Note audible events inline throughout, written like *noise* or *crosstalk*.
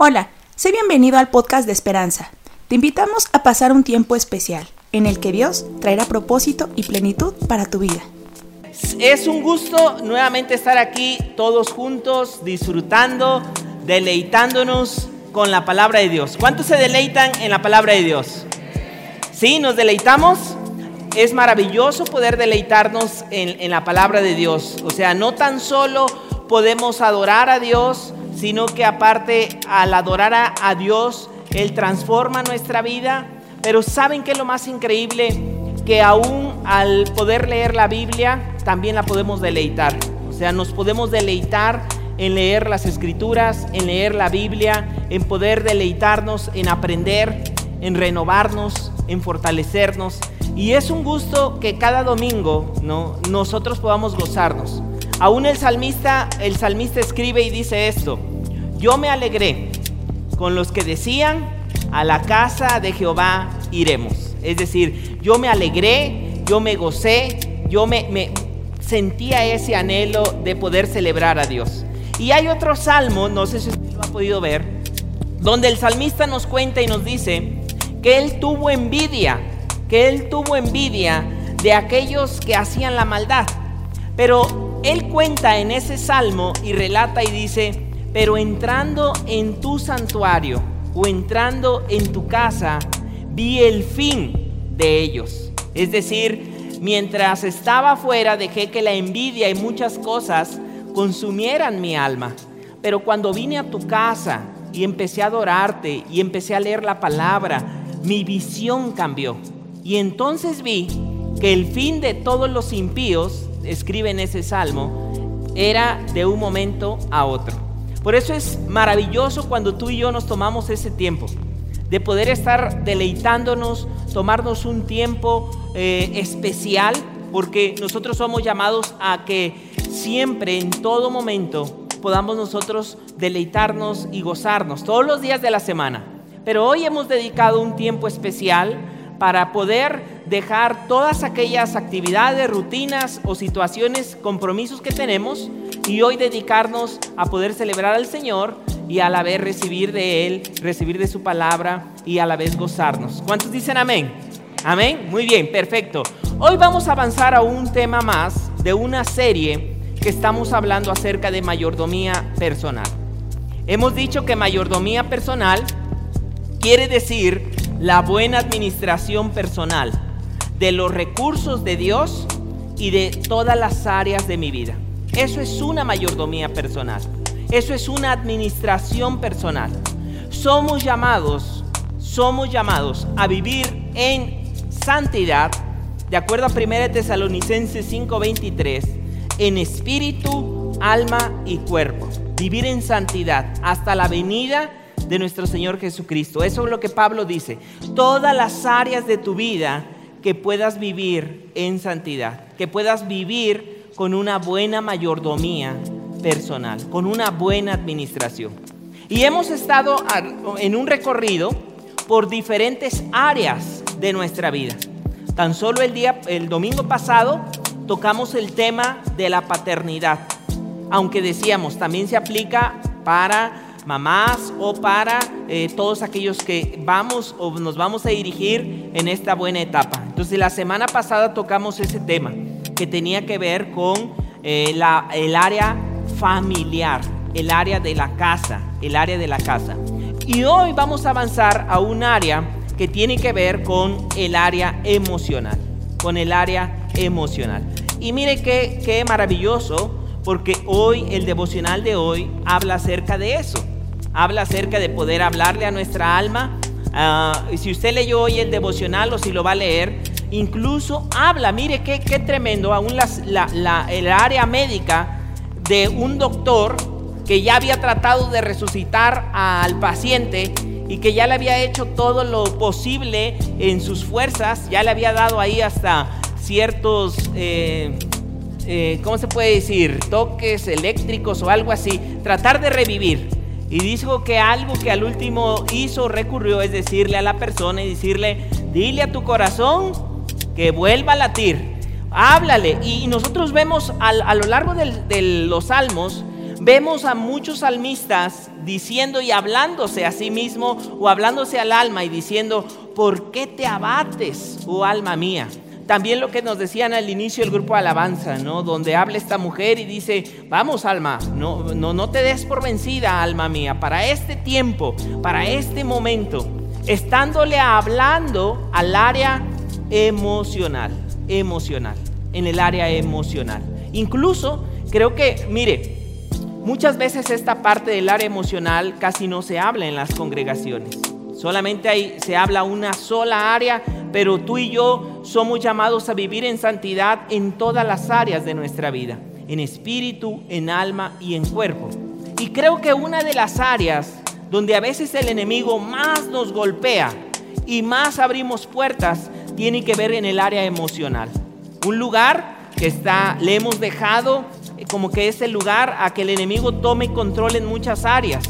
Hola, sé bienvenido al podcast de Esperanza. Te invitamos a pasar un tiempo especial en el que Dios traerá propósito y plenitud para tu vida. Es un gusto nuevamente estar aquí todos juntos, disfrutando, deleitándonos con la palabra de Dios. ¿Cuántos se deleitan en la palabra de Dios? ¿Sí? ¿Nos deleitamos? Es maravilloso poder deleitarnos en, en la palabra de Dios. O sea, no tan solo podemos adorar a Dios, sino que aparte al adorar a, Dios, Él transforma nuestra vida. Pero ¿saben qué es lo más increíble? Que aún al poder leer la Biblia, también la podemos deleitar. O sea, nos podemos deleitar en leer las escrituras, en leer la Biblia, en poder deleitarnos, en aprender, en renovarnos, en fortalecernos. Y es un gusto que cada domingo ¿no? nosotros podamos gozarnos. Aún el salmista, el salmista escribe y dice esto, yo me alegré con los que decían, a la casa de Jehová iremos. Es decir, yo me alegré, yo me gocé, yo me, sentía ese anhelo de poder celebrar a Dios. Y hay otro salmo, no sé si usted lo ha podido ver, donde el salmista nos cuenta y nos dice que él tuvo envidia, que él tuvo envidia de aquellos que hacían la maldad. Pero él cuenta en ese salmo y relata y dice, pero entrando en tu santuario o entrando en tu casa, vi el fin de ellos. Es decir, mientras estaba afuera dejé que la envidia y muchas cosas consumieran mi alma. Pero cuando vine a tu casa y empecé a adorarte y empecé a leer la palabra, mi visión cambió. Y entonces vi que el fin de todos los impíos, escribe en ese salmo, era de un momento a otro. Por eso es maravilloso cuando tú y yo nos tomamos ese tiempo de poder estar deleitándonos, tomarnos un tiempo eh, especial, porque nosotros somos llamados a que siempre, en todo momento, podamos nosotros deleitarnos y gozarnos todos los días de la semana. Pero hoy hemos dedicado un tiempo especial para poder dejar todas aquellas actividades, rutinas o situaciones, compromisos que tenemos y hoy dedicarnos a poder celebrar al Señor y a la vez recibir de Él, recibir de su palabra y a la vez gozarnos. ¿Cuántos dicen amén? Amén. Muy bien, perfecto. Hoy vamos a avanzar a un tema más de una serie que estamos hablando acerca de mayordomía personal. Hemos dicho que mayordomía personal quiere decir la buena administración personal de los recursos de Dios y de todas las áreas de mi vida. Eso es una mayordomía personal. Eso es una administración personal. Somos llamados, somos llamados a vivir en santidad, de acuerdo a 1 Tesalonicenses 5:23, en espíritu, alma y cuerpo. Vivir en santidad hasta la venida de nuestro Señor Jesucristo. Eso es lo que Pablo dice. Todas las áreas de tu vida que puedas vivir en santidad, que puedas vivir con una buena mayordomía personal, con una buena administración. Y hemos estado en un recorrido por diferentes áreas de nuestra vida. Tan solo el día el domingo pasado tocamos el tema de la paternidad. Aunque decíamos, también se aplica para mamás o para eh, todos aquellos que vamos o nos vamos a dirigir en esta buena etapa. Entonces la semana pasada tocamos ese tema que tenía que ver con eh, el área familiar, el área de la casa, el área de la casa. Y hoy vamos a avanzar a un área que tiene que ver con el área emocional, con el área emocional. Y mire qué, qué maravilloso, porque hoy el devocional de hoy habla acerca de eso habla acerca de poder hablarle a nuestra alma. Ah, si usted leyó hoy el devocional o si lo va a leer, incluso habla, mire qué, qué tremendo, aún la, el área médica de un doctor que ya había tratado de resucitar al paciente y que ya le había hecho todo lo posible en sus fuerzas, ya le había dado ahí hasta ciertos, eh, eh, ¿cómo se puede decir? Toques eléctricos o algo así, tratar de revivir. Y dijo que algo que al último hizo, recurrió, es decirle a la persona y decirle, dile a tu corazón que vuelva a latir. Háblale. Y nosotros vemos a lo largo de los salmos, vemos a muchos salmistas diciendo y hablándose a sí mismo o hablándose al alma y diciendo, ¿por qué te abates, oh alma mía? También lo que nos decían al inicio del grupo alabanza, ¿no? Donde habla esta mujer y dice, vamos alma, no, no, no te des por vencida, alma mía, para este tiempo, para este momento, estándole hablando al área emocional, emocional, en el área emocional. Incluso creo que, mire, muchas veces esta parte del área emocional casi no se habla en las congregaciones. Solamente ahí se habla una sola área, pero tú y yo somos llamados a vivir en santidad en todas las áreas de nuestra vida, en espíritu, en alma y en cuerpo. Y creo que una de las áreas donde a veces el enemigo más nos golpea y más abrimos puertas tiene que ver en el área emocional. Un lugar que está, le hemos dejado como que es el lugar a que el enemigo tome control en muchas áreas.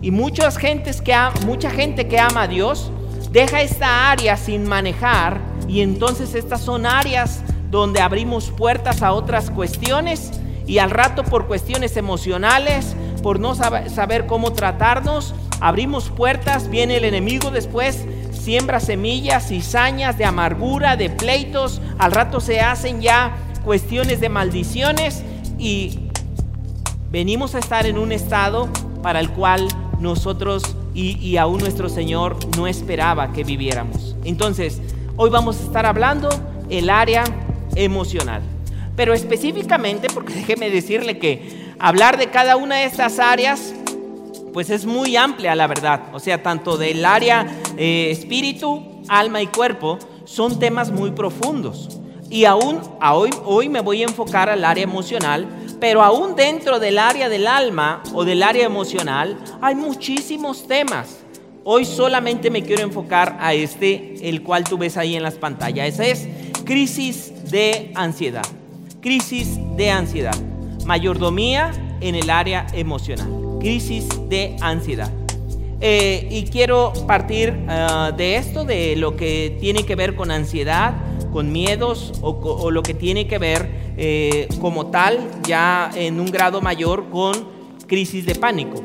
Y muchas gentes que mucha gente que ama a Dios deja esta área sin manejar y entonces estas son áreas donde abrimos puertas a otras cuestiones y al rato por cuestiones emocionales, por no saber cómo tratarnos, abrimos puertas, viene el enemigo después, siembra semillas, cizañas de amargura, de pleitos, al rato se hacen ya cuestiones de maldiciones y venimos a estar en un estado para el cual nosotros y, y, aún nuestro Señor no esperaba que viviéramos. Entonces, hoy vamos a estar hablando el área emocional. Pero específicamente, porque déjeme decirle que hablar de cada una de estas áreas, pues es muy amplia la verdad. O sea, tanto del área eh, espíritu, alma y cuerpo, son temas muy profundos. Y aún hoy, hoy me voy a enfocar al área emocional, pero aún dentro del área del alma o del área emocional hay muchísimos temas. Hoy solamente me quiero enfocar a este, el cual tú ves ahí en las pantallas. Ese es crisis de ansiedad. Crisis de ansiedad. Mayordomía en el área emocional. Crisis de ansiedad. Eh, y quiero partir ah, de esto, de lo que tiene que ver con ansiedad, con miedos o, lo que tiene que ver eh, como tal ya en un grado mayor con crisis de pánico.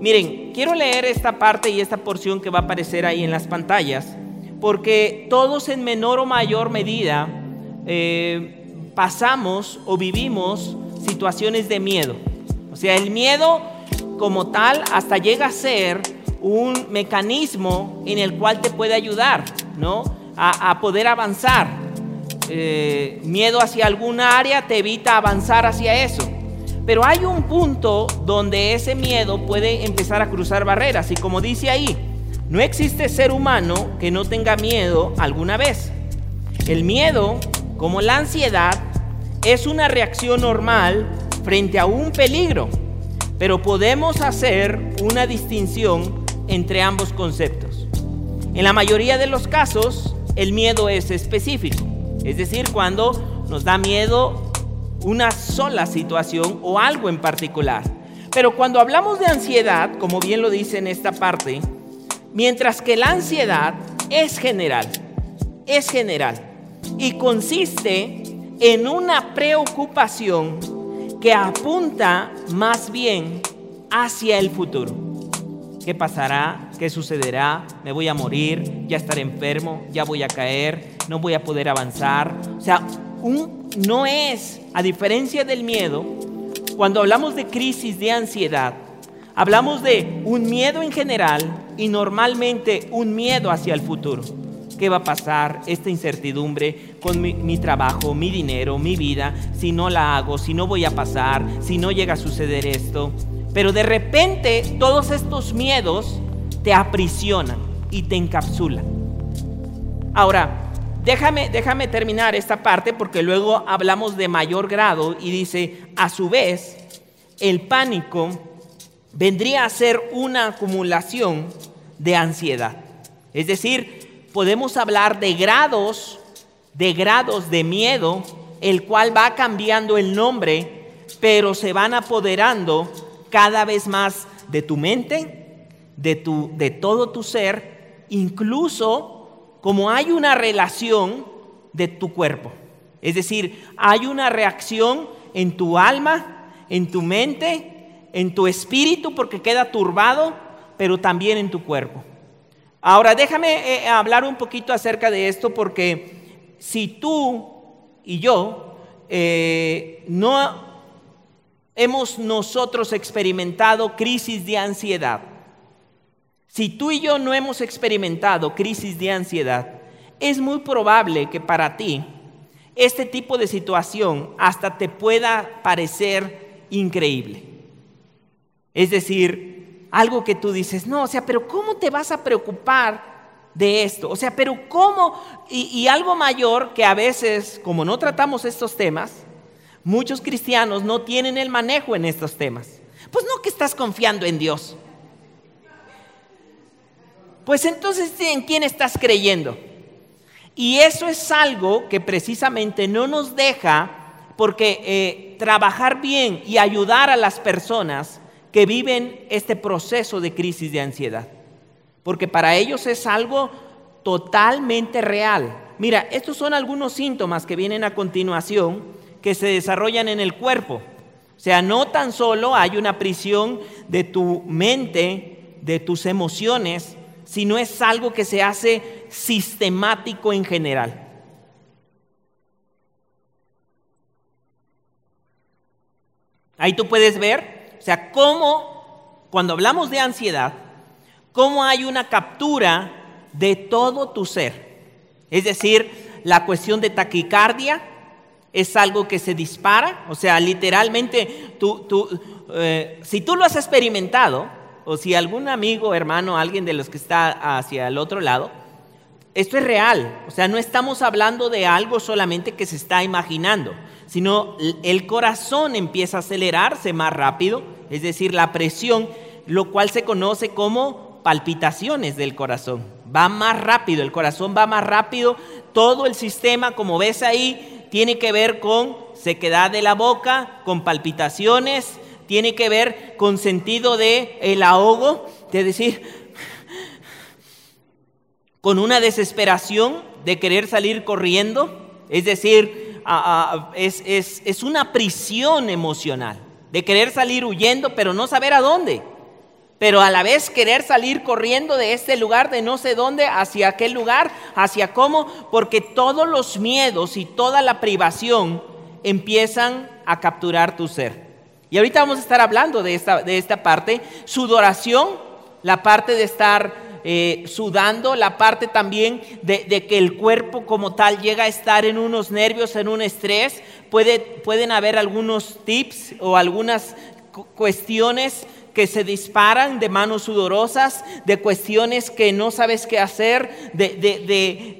Miren, quiero leer esta parte y esta porción que va a aparecer ahí en las pantallas, porque todos en menor o mayor medida eh, pasamos o vivimos situaciones de miedo. O sea, el miedo como tal hasta llega a ser un mecanismo en el cual te puede ayudar, ¿no? A, poder avanzar. Eh, miedo hacia alguna área te evita avanzar hacia eso. Pero hay un punto donde ese miedo puede empezar a cruzar barreras. Y como dice ahí, no existe ser humano que no tenga miedo alguna vez. El miedo, como la ansiedad, es una reacción normal frente a un peligro. Pero podemos hacer una distinción entre ambos conceptos. En la mayoría de los casos, el miedo es específico, es decir, cuando nos da miedo una sola situación o algo en particular. Pero cuando hablamos de ansiedad, como bien lo dice en esta parte, mientras que la ansiedad es general, es general y consiste en una preocupación que apunta más bien hacia el futuro. ¿Qué pasará? ¿Qué sucederá? ¿Me voy a morir? ¿Ya estaré enfermo? ¿Ya voy a caer? ¿No voy a poder avanzar? O sea, un, no es, a diferencia del miedo, cuando hablamos de crisis de ansiedad, hablamos de un miedo en general y normalmente un miedo hacia el futuro. ¿Qué va a pasar? Esta incertidumbre con mi, mi, trabajo, mi dinero, mi vida, si no la hago, si no voy a pasar, si no llega a suceder esto. Pero de repente todos estos miedos te aprisionan y te encapsulan. Ahora, déjame, déjame terminar esta parte porque luego hablamos de mayor grado y dice, a su vez, el pánico vendría a ser una acumulación de ansiedad. Es decir, podemos hablar de grados, de grados de miedo, el cual va cambiando el nombre, pero se van apoderando cada vez más de tu mente, de, tu, de todo tu ser, incluso como hay una relación de tu cuerpo. Es decir, hay una reacción en tu alma, en tu mente, en tu espíritu porque queda turbado, pero también en tu cuerpo. Ahora déjame eh, hablar un poquito acerca de esto porque si tú y yo eh, no hemos nosotros experimentado crisis de ansiedad, si tú y yo no hemos experimentado crisis de ansiedad, es muy probable que para ti este tipo de situación hasta te pueda parecer increíble. Es decir, algo que tú dices, no, o sea, pero ¿cómo te vas a preocupar de esto? O sea, pero ¿cómo? Y, algo mayor que a veces, como no tratamos estos temas, muchos cristianos no tienen el manejo en estos temas. Pues no que estás confiando en Dios. Pues entonces, ¿en quién estás creyendo? Y eso es algo que precisamente no nos deja, porque eh, trabajar bien y ayudar a las personas que viven este proceso de crisis de ansiedad. Porque para ellos es algo totalmente real. Mira, estos son algunos síntomas que vienen a continuación que se desarrollan en el cuerpo. O sea, no tan solo hay una prisión de tu mente, de tus emociones, sino es algo que se hace sistemático en general. Ahí tú puedes ver, o sea, cómo, cuando hablamos de ansiedad, cómo hay una captura de todo tu ser. Es decir, la cuestión de taquicardia es algo que se dispara, o sea, literalmente, tú, eh, si tú lo has experimentado, o si algún amigo, hermano, alguien de los que está hacia el otro lado, esto es real. O sea, no estamos hablando de algo solamente que se está imaginando, sino el corazón empieza a acelerarse más rápido, es decir, la presión, lo cual se conoce como palpitaciones del corazón. Va más rápido, el corazón va más rápido, todo el sistema, como ves ahí, tiene que ver con sequedad de la boca, con palpitaciones, tiene que ver con sentido de el ahogo, de decir, con una desesperación de querer salir corriendo, es decir, es, es una prisión emocional, de querer salir huyendo, pero no saber a dónde pero a la vez querer salir corriendo de este lugar, de no sé dónde, hacia aquel lugar, hacia cómo, porque todos los miedos y toda la privación empiezan a capturar tu ser. Y ahorita vamos a estar hablando de esta, de esta parte, sudoración, la parte de estar eh, sudando, la parte también de, que el cuerpo como tal llega a estar en unos nervios, en un estrés. Puede, pueden haber algunos tips o algunas cuestiones que se disparan de manos sudorosas, de cuestiones que no sabes qué hacer, de,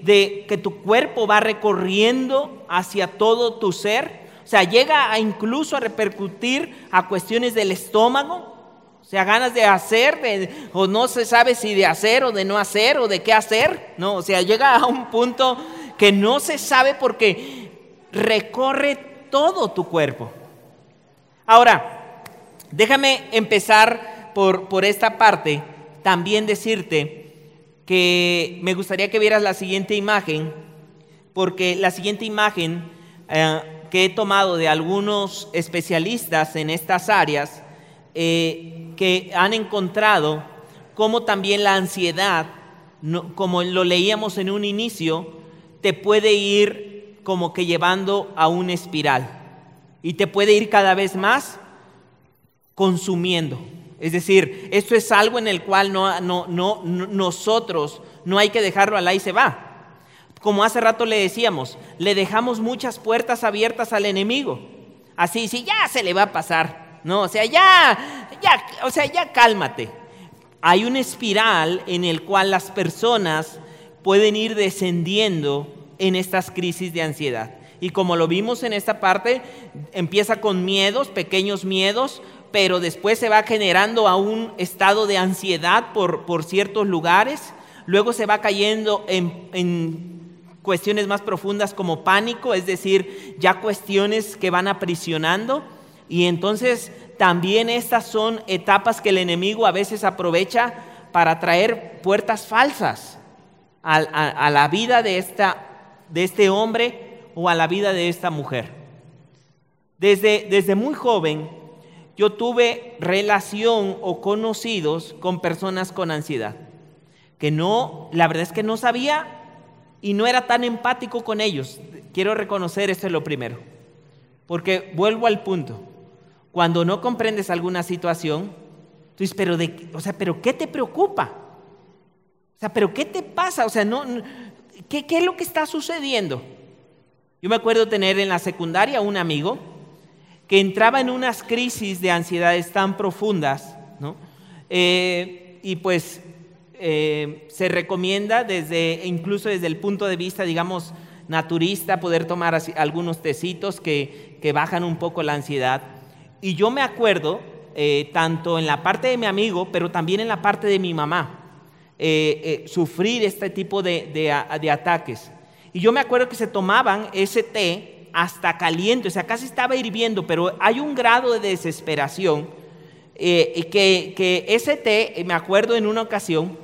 de que tu cuerpo va recorriendo hacia todo tu ser. O sea, llega a incluso a repercutir a cuestiones del estómago, o sea, ganas de hacer, o no se sabe si de hacer o de no hacer o de qué hacer, no, o sea, llega a un punto que no se sabe porque recorre todo tu cuerpo. Ahora, déjame empezar por, por esta parte, también decirte que me gustaría que vieras la siguiente imagen, porque la siguiente imagen eh, que he tomado de algunos especialistas en estas áreas eh, que han encontrado cómo también la ansiedad, como lo leíamos en un inicio, te puede ir como que llevando a una espiral y te puede ir cada vez más consumiendo. Es decir, esto es algo en el cual no, no, no, nosotros no hay que dejarlo al ahí se va. Como hace rato le decíamos, le dejamos muchas puertas abiertas al enemigo. Así, si ya se le va a pasar. No, o sea, ya, ya, o sea, ya cálmate. Hay una espiral en el cual las personas pueden ir descendiendo en estas crisis de ansiedad. Y como lo vimos en esta parte, empieza con miedos, pequeños miedos, pero después se va generando a un estado de ansiedad por, por ciertos lugares, luego se va cayendo en, en cuestiones más profundas como pánico, es decir, ya cuestiones que van aprisionando. Y entonces también estas son etapas que el enemigo a veces aprovecha para traer puertas falsas a, la vida de, de este hombre o a la vida de esta mujer. Desde, desde muy joven yo tuve relación o conocidos con personas con ansiedad, que no, la verdad es que no sabía y no era tan empático con ellos. Quiero reconocer esto es lo primero, porque vuelvo al punto. Cuando no comprendes alguna situación, tú dices, pero, de, o sea, pero ¿qué te preocupa? O sea, pero ¿qué te pasa? O sea, no, ¿qué, ¿qué es lo que está sucediendo? Yo me acuerdo tener en la secundaria un amigo que entraba en unas crisis de ansiedades tan profundas, ¿no? Eh, y pues eh, se recomienda desde, incluso desde el punto de vista, digamos, naturista, poder tomar algunos tecitos que, que bajan un poco la ansiedad. Y yo me acuerdo, eh, tanto en la parte de mi amigo, pero también en la parte de mi mamá, sufrir este tipo de, de, de ataques. Y yo me acuerdo que se tomaban ese té hasta caliente, o sea, casi estaba hirviendo, pero hay un grado de desesperación eh, que, que, ese té, me acuerdo en una ocasión,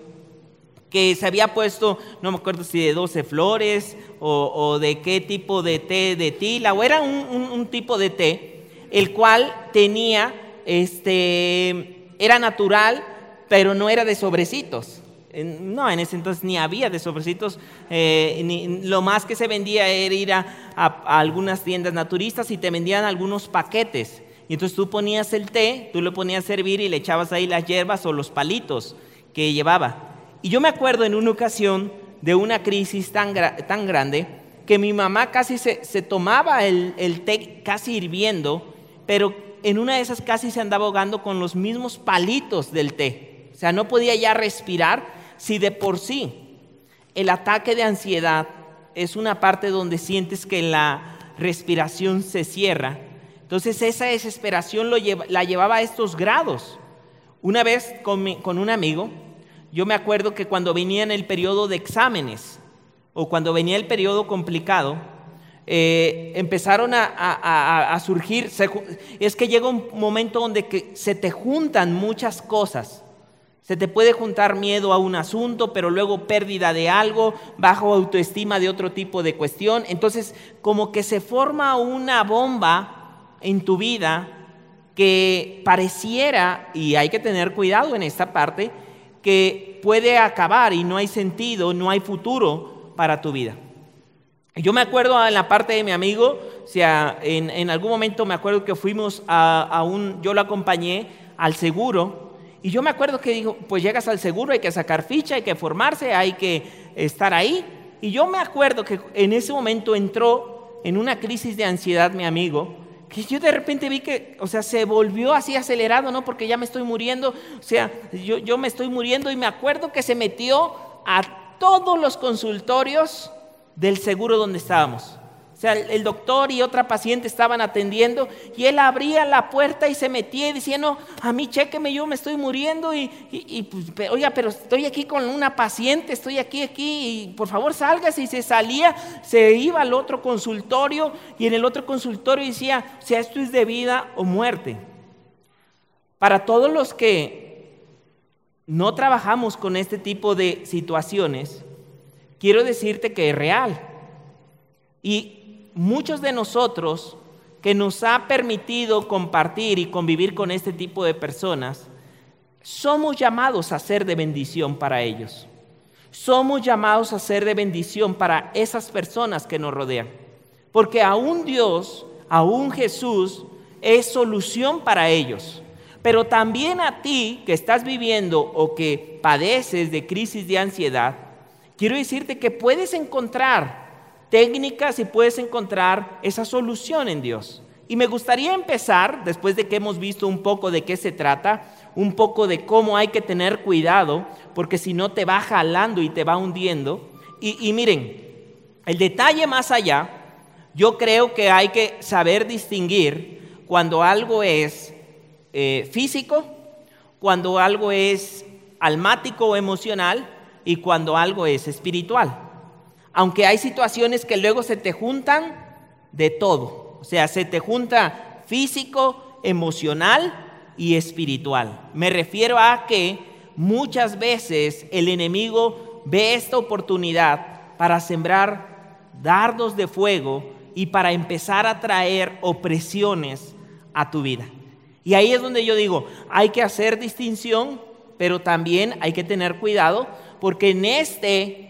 que se había puesto, no me acuerdo si de 12 flores o, de qué tipo de té de tila, o era un, tipo de té, el cual tenía, este, era natural, pero no era de sobrecitos. No, en ese entonces ni había de sobrecitos. Eh, lo más que se vendía era ir a, algunas tiendas naturistas y te vendían algunos paquetes. Y entonces tú ponías el té, tú lo ponías a servir y le echabas ahí las hierbas o los palitos que llevaba. Y yo me acuerdo en una ocasión de una crisis tan, tan grande que mi mamá casi se, se tomaba el, el té casi hirviendo, pero en una de esas casi se andaba ahogando con los mismos palitos del té. O sea, no podía ya respirar si de por sí el ataque de ansiedad es una parte donde sientes que la respiración se cierra, entonces esa desesperación la llevaba a estos grados. Una vez con, un amigo, yo me acuerdo que cuando venía en el periodo de exámenes o cuando venía el periodo complicado, eh, empezaron a, surgir, es que llega un momento donde se te juntan muchas cosas se te puede juntar miedo a un asunto, pero luego pérdida de algo, bajo autoestima de otro tipo de cuestión. Entonces, como que se forma una bomba en tu vida que pareciera, y hay que tener cuidado en esta parte, puede acabar y no hay sentido, no hay futuro para tu vida. Yo me acuerdo en la parte de mi amigo, o sea, en, algún momento me acuerdo que fuimos a, a un, yo lo acompañé al seguro, y yo me acuerdo que dijo, pues llegas al seguro, hay que sacar ficha, hay que formarse, hay que estar ahí. Y yo me acuerdo que en ese momento entró en una crisis de ansiedad mi amigo, que yo de repente vi que, o sea, se volvió así acelerado, ¿no? Porque ya me estoy muriendo, o sea, yo, yo me estoy muriendo y me acuerdo que se metió a todos los consultorios del seguro donde estábamos. O sea, el doctor y otra paciente estaban atendiendo y él abría la puerta y se metía diciendo, a mí chéqueme, yo me estoy muriendo y, pues, oiga, pero estoy aquí con una paciente, estoy aquí, aquí, y por favor salga. Y se salía, se iba al otro consultorio y en el otro consultorio decía, o sea, esto es de vida o muerte. Para todos los que no trabajamos con este tipo de situaciones, quiero decirte que es real. Y muchos de nosotros que nos ha permitido compartir y convivir con este tipo de personas, somos llamados a ser de bendición para ellos. Somos llamados a ser de bendición para esas personas que nos rodean. Porque aún Dios, aún Jesús, es solución para ellos. Pero también a ti que estás viviendo o que padeces de crisis de ansiedad, quiero decirte que puedes encontrar técnicas y puedes encontrar esa solución en Dios. Y me gustaría empezar, después de que hemos visto un poco de qué se trata, un poco de cómo hay que tener cuidado, porque si no te va jalando y te va hundiendo. Y, miren, el detalle más allá, yo creo que hay que saber distinguir cuando algo es eh, físico, cuando algo es almático o emocional y cuando algo es espiritual aunque hay situaciones que luego se te juntan de todo. O sea, se te junta físico, emocional y espiritual. Me refiero a que muchas veces el enemigo ve esta oportunidad para sembrar dardos de fuego y para empezar a traer opresiones a tu vida. Y ahí es donde yo digo, hay que hacer distinción, pero también hay que tener cuidado, porque en este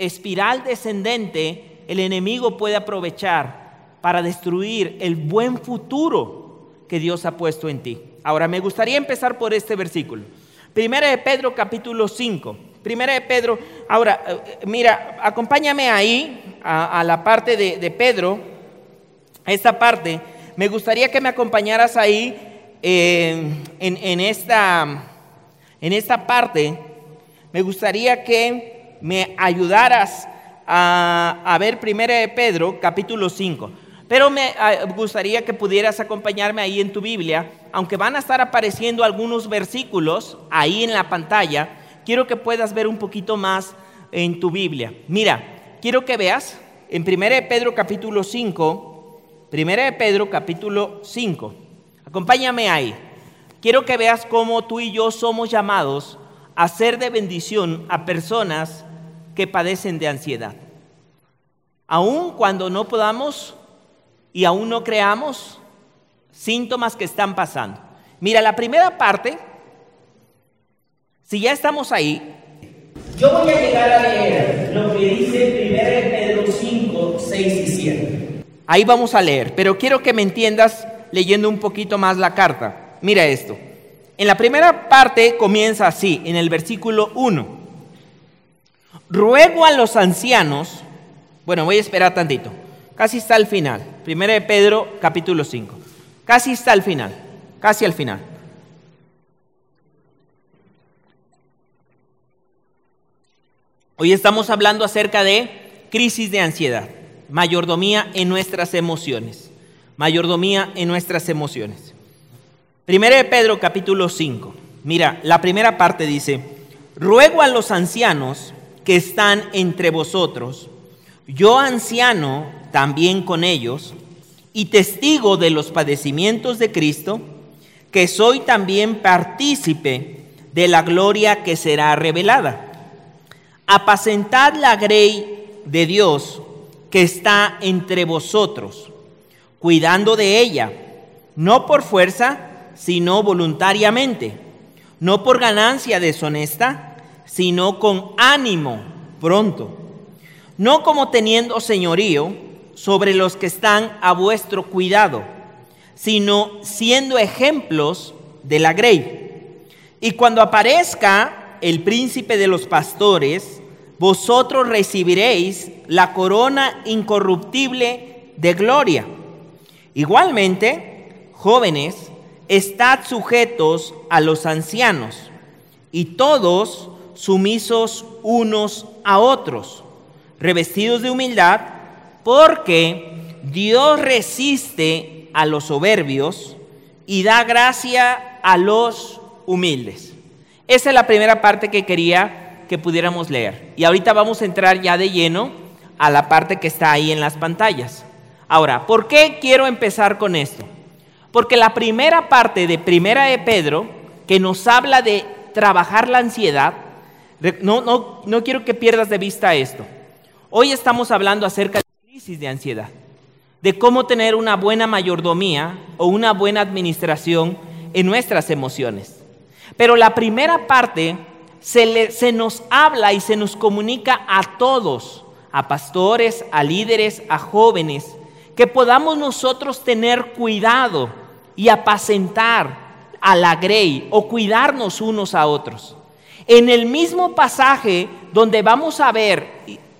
espiral descendente el enemigo puede aprovechar para destruir el buen futuro que Dios ha puesto en ti. Ahora, me gustaría empezar por este versículo. Primera de Pedro capítulo 5. Primera de Pedro, ahora, eh, mira, acompáñame ahí a, la parte de, Pedro, esta parte. Me gustaría que me acompañaras ahí eh, en, esta, en esta parte. Me gustaría que me ayudaras a, ver Primera de Pedro capítulo 5. Pero me ah, gustaría que pudieras acompañarme ahí en tu Biblia, aunque van a estar apareciendo algunos versículos ahí en la pantalla, quiero que puedas ver un poquito más en tu Biblia. Mira, quiero que veas en 1 de Pedro capítulo 5, 1 de Pedro capítulo 5. Acompáñame ahí. Quiero que veas cómo tú y yo somos llamados a ser de bendición a personas que padecen de ansiedad. Aun cuando no podamos y aún no creamos síntomas que están pasando. Mira, la primera parte, si ya estamos ahí, yo voy a llegar a leer lo que dice 1 Pedro 5, 6 y 7. Ahí vamos a leer, pero quiero que me entiendas leyendo un poquito más la carta. Mira esto. En la primera parte comienza así, en el versículo 1. Ruego a los ancianos, bueno, voy a esperar tantito. Casi está al final. Primera de Pedro, capítulo 5. Casi está al final. Casi al final. Hoy estamos hablando acerca de crisis de ansiedad, mayordomía en nuestras emociones, mayordomía en nuestras emociones. Primera de Pedro capítulo 5. Mira, la primera parte dice, ruego a los ancianos que están entre vosotros, yo anciano también con ellos, y testigo de los padecimientos de Cristo, que soy también partícipe de la gloria que será revelada. Apacentad la grey de Dios que está entre vosotros, cuidando de ella, no por fuerza, sino voluntariamente, no por ganancia deshonesta, sino con ánimo pronto, no como teniendo señorío, sobre los que están a vuestro cuidado, sino siendo ejemplos de la grey. Y cuando aparezca el príncipe de los pastores, vosotros recibiréis la corona incorruptible de gloria. Igualmente, jóvenes, estad sujetos a los ancianos y todos sumisos unos a otros, revestidos de humildad, porque Dios resiste a los soberbios y da gracia a los humildes. Esa es la primera parte que quería que pudiéramos leer. Y ahorita vamos a entrar ya de lleno a la parte que está ahí en las pantallas. Ahora, ¿por qué quiero empezar con esto? Porque la primera parte de Primera de Pedro, que nos habla de trabajar la ansiedad, no, no, no quiero que pierdas de vista esto. Hoy estamos hablando acerca de de ansiedad, de cómo tener una buena mayordomía o una buena administración en nuestras emociones. Pero la primera parte se, se nos habla y se nos comunica a todos, a pastores, a líderes, a jóvenes, que podamos nosotros tener cuidado y apacentar a la grey o cuidarnos unos a otros. En el mismo pasaje donde vamos a ver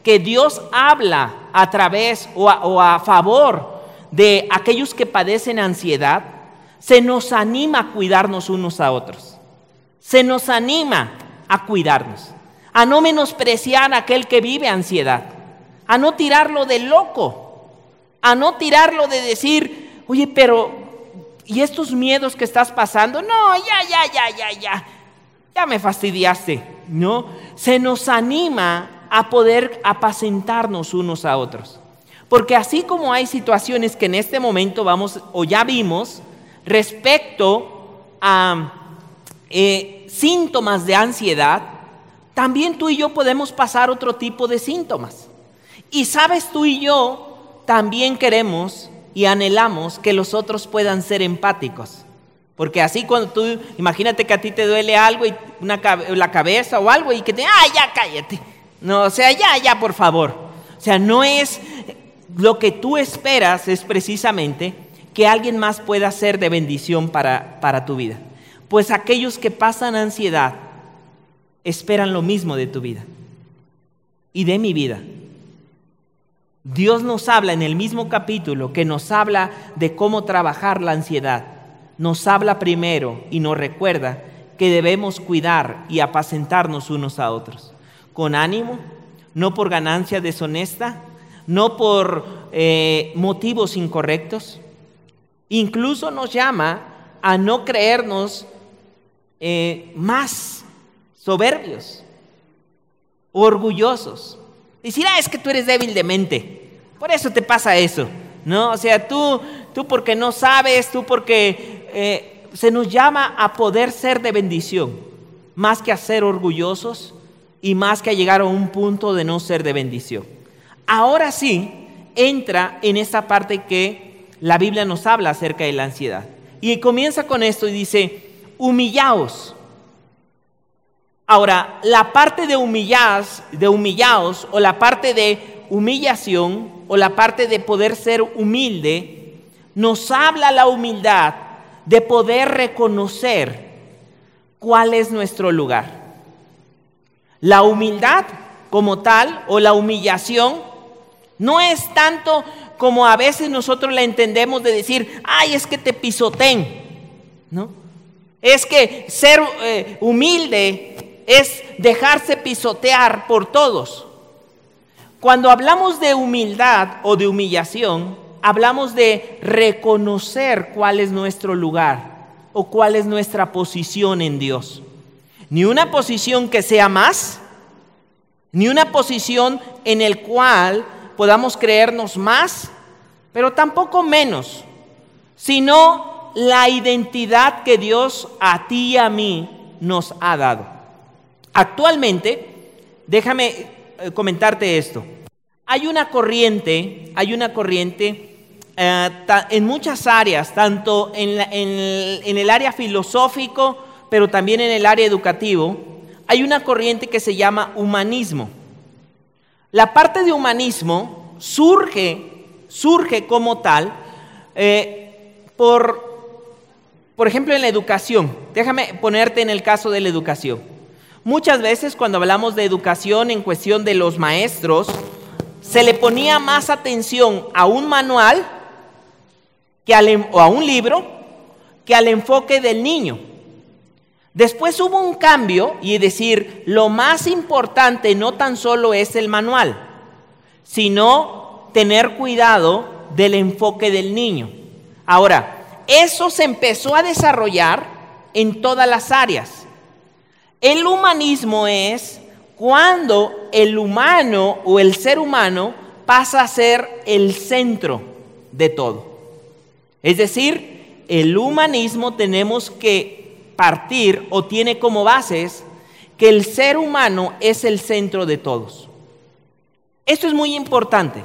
que Dios habla a través o a, favor de aquellos que padecen ansiedad, se nos anima a cuidarnos unos a otros. Se nos anima a cuidarnos, a no menospreciar a aquel que vive ansiedad, a no tirarlo de loco, a no tirarlo de decir, oye, pero, ¿y estos miedos que estás pasando? No, ya, ya, ya, ya, ya, ya me fastidiaste. No, se nos anima a poder apacentarnos unos a otros. Porque así como hay situaciones que en este momento vamos o ya vimos respecto a eh, síntomas de ansiedad, también tú y yo podemos pasar otro tipo de síntomas. Y sabes, tú y yo también queremos y anhelamos que los otros puedan ser empáticos. Porque así cuando tú, imagínate que a ti te duele algo y una, la cabeza o algo y que te, ah, ya cállate. No, o sea, ya, ya, por favor. O sea, no es lo que tú esperas, es precisamente que alguien más pueda ser de bendición para, para tu vida. Pues aquellos que pasan ansiedad esperan lo mismo de tu vida y de mi vida. Dios nos habla en el mismo capítulo que nos habla de cómo trabajar la ansiedad. Nos habla primero y nos recuerda que debemos cuidar y apacentarnos unos a otros. Con ánimo, no por ganancia deshonesta, no por eh, motivos incorrectos. Incluso nos llama a no creernos eh, más soberbios, orgullosos. Decir, ah, es que tú eres débil de mente. Por eso te pasa eso. ¿No? O sea, tú, tú porque no sabes, tú porque eh, se nos llama a poder ser de bendición, más que a ser orgullosos y más que a llegar a un punto de no ser de bendición. Ahora sí, entra en esta parte que la Biblia nos habla acerca de la ansiedad. Y comienza con esto y dice, humillaos Ahora, la parte de humillados, de humillados o la parte de humillación o la parte de poder ser humilde, nos habla la humildad de poder reconocer cuál es nuestro lugar. La humildad como tal o la humillación no es tanto como a veces nosotros la entendemos de decir, ay, es que te pisoten, ¿no? Es que ser eh, humilde es dejarse pisotear por todos. Cuando hablamos de humildad o de humillación, hablamos de reconocer cuál es nuestro lugar o cuál es nuestra posición en Dios. Ni una posición que sea más, ni una posición en el cual podamos creernos más, pero tampoco menos, sino la identidad que Dios a ti y a mí nos ha dado. Actualmente, déjame eh, comentarte esto. Hay una corriente, hay una corriente eh, en muchas áreas, tanto en, el área filosófico, pero también en el área educativo, hay una corriente que se llama humanismo. La parte de humanismo surge, surge como tal eh, por, por ejemplo, en la educación. Déjame ponerte en el caso de la educación. Muchas veces cuando hablamos de educación en cuestión de los maestros, se le ponía más atención a un manual que o a un libro que al enfoque del niño. Después hubo un cambio y decir, lo más importante no tan solo es el manual, sino tener cuidado del enfoque del niño. Ahora, eso se empezó a desarrollar en todas las áreas. El humanismo es cuando el humano o el ser humano pasa a ser el centro de todo. Es decir, el humanismo tenemos que partir o tiene como bases que el ser humano es el centro de todos. Esto es muy importante,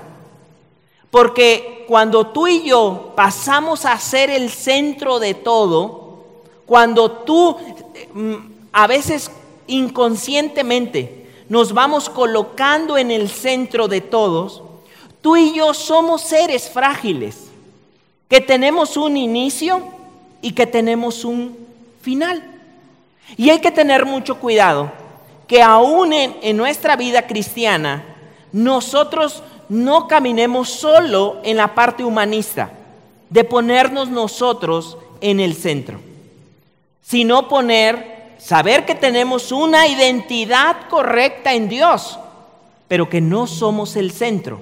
porque cuando tú y yo pasamos a ser el centro de todo, cuando tú mm, a veces inconscientemente nos vamos colocando en el centro de todos, tú y yo somos seres frágiles, que tenemos un inicio y que tenemos un final. Y hay que tener mucho cuidado que aún en, en nuestra vida cristiana nosotros no caminemos solo en la parte humanista, de ponernos nosotros en el centro, sino poner saber que tenemos una identidad correcta en Dios, pero que no somos el centro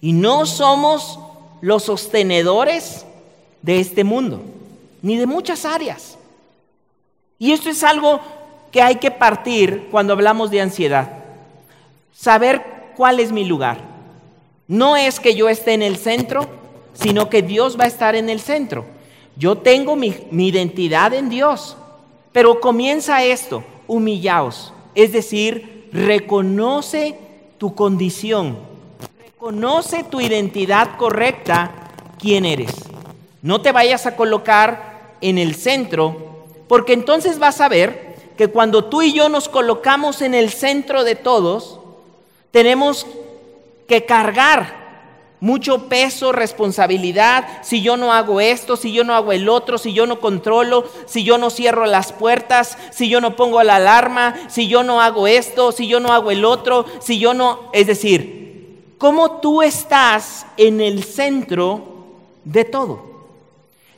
y no somos los sostenedores de este mundo, ni de muchas áreas. Y esto es algo que hay que partir cuando hablamos de ansiedad. Saber cuál es mi lugar. No es que yo esté en el centro, sino que Dios va a estar en el centro. Yo tengo mi, mi identidad en Dios. Pero comienza esto, humillaos, es decir, reconoce tu condición, reconoce tu identidad correcta, quién eres. No te vayas a colocar en el centro, porque entonces vas a ver que cuando tú y yo nos colocamos en el centro de todos, tenemos que cargar mucho peso, responsabilidad, si yo no hago esto, si yo no hago el otro, si yo no controlo, si yo no cierro las puertas, si yo no pongo la alarma, si yo no hago esto, si yo no hago el otro, si yo no... Es decir, cómo tú estás en el centro de todo.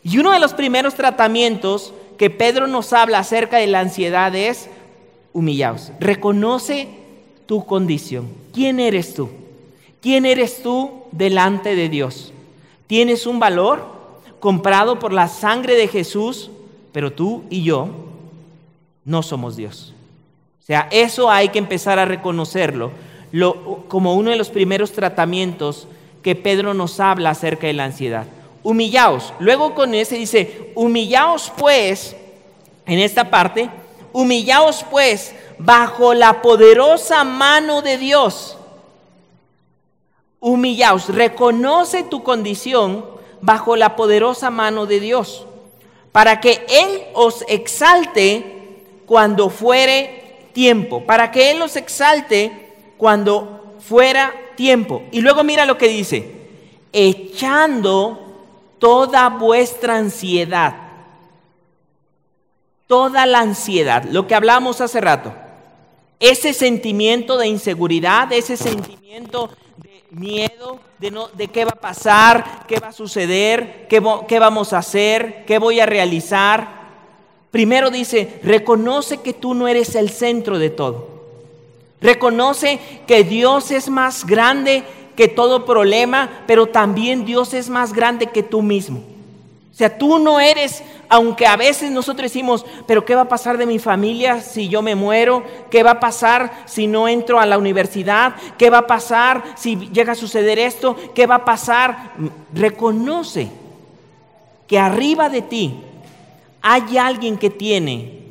Y uno de los primeros tratamientos que Pedro nos habla acerca de la ansiedad es humillaos. Reconoce tu condición. ¿Quién eres tú? ¿Quién eres tú delante de Dios? Tienes un valor comprado por la sangre de Jesús, pero tú y yo no somos Dios. O sea, eso hay que empezar a reconocerlo como uno de los primeros tratamientos que Pedro nos habla acerca de la ansiedad. Humillaos. Luego con ese dice, humillaos pues, en esta parte, humillaos pues bajo la poderosa mano de Dios humillaos, reconoce tu condición bajo la poderosa mano de Dios, para que Él os exalte cuando fuere tiempo, para que Él os exalte cuando fuera tiempo. Y luego mira lo que dice, echando toda vuestra ansiedad, toda la ansiedad, lo que hablamos hace rato, ese sentimiento de inseguridad, ese sentimiento miedo de, no, de qué va a pasar, qué va a suceder, qué, qué vamos a hacer, qué voy a realizar. Primero dice, reconoce que tú no eres el centro de todo. Reconoce que Dios es más grande que todo problema, pero también Dios es más grande que tú mismo. O sea, tú no eres, aunque a veces nosotros decimos, pero ¿qué va a pasar de mi familia si yo me muero? ¿Qué va a pasar si no entro a la universidad? ¿Qué va a pasar si llega a suceder esto? ¿Qué va a pasar? Reconoce que arriba de ti hay alguien que tiene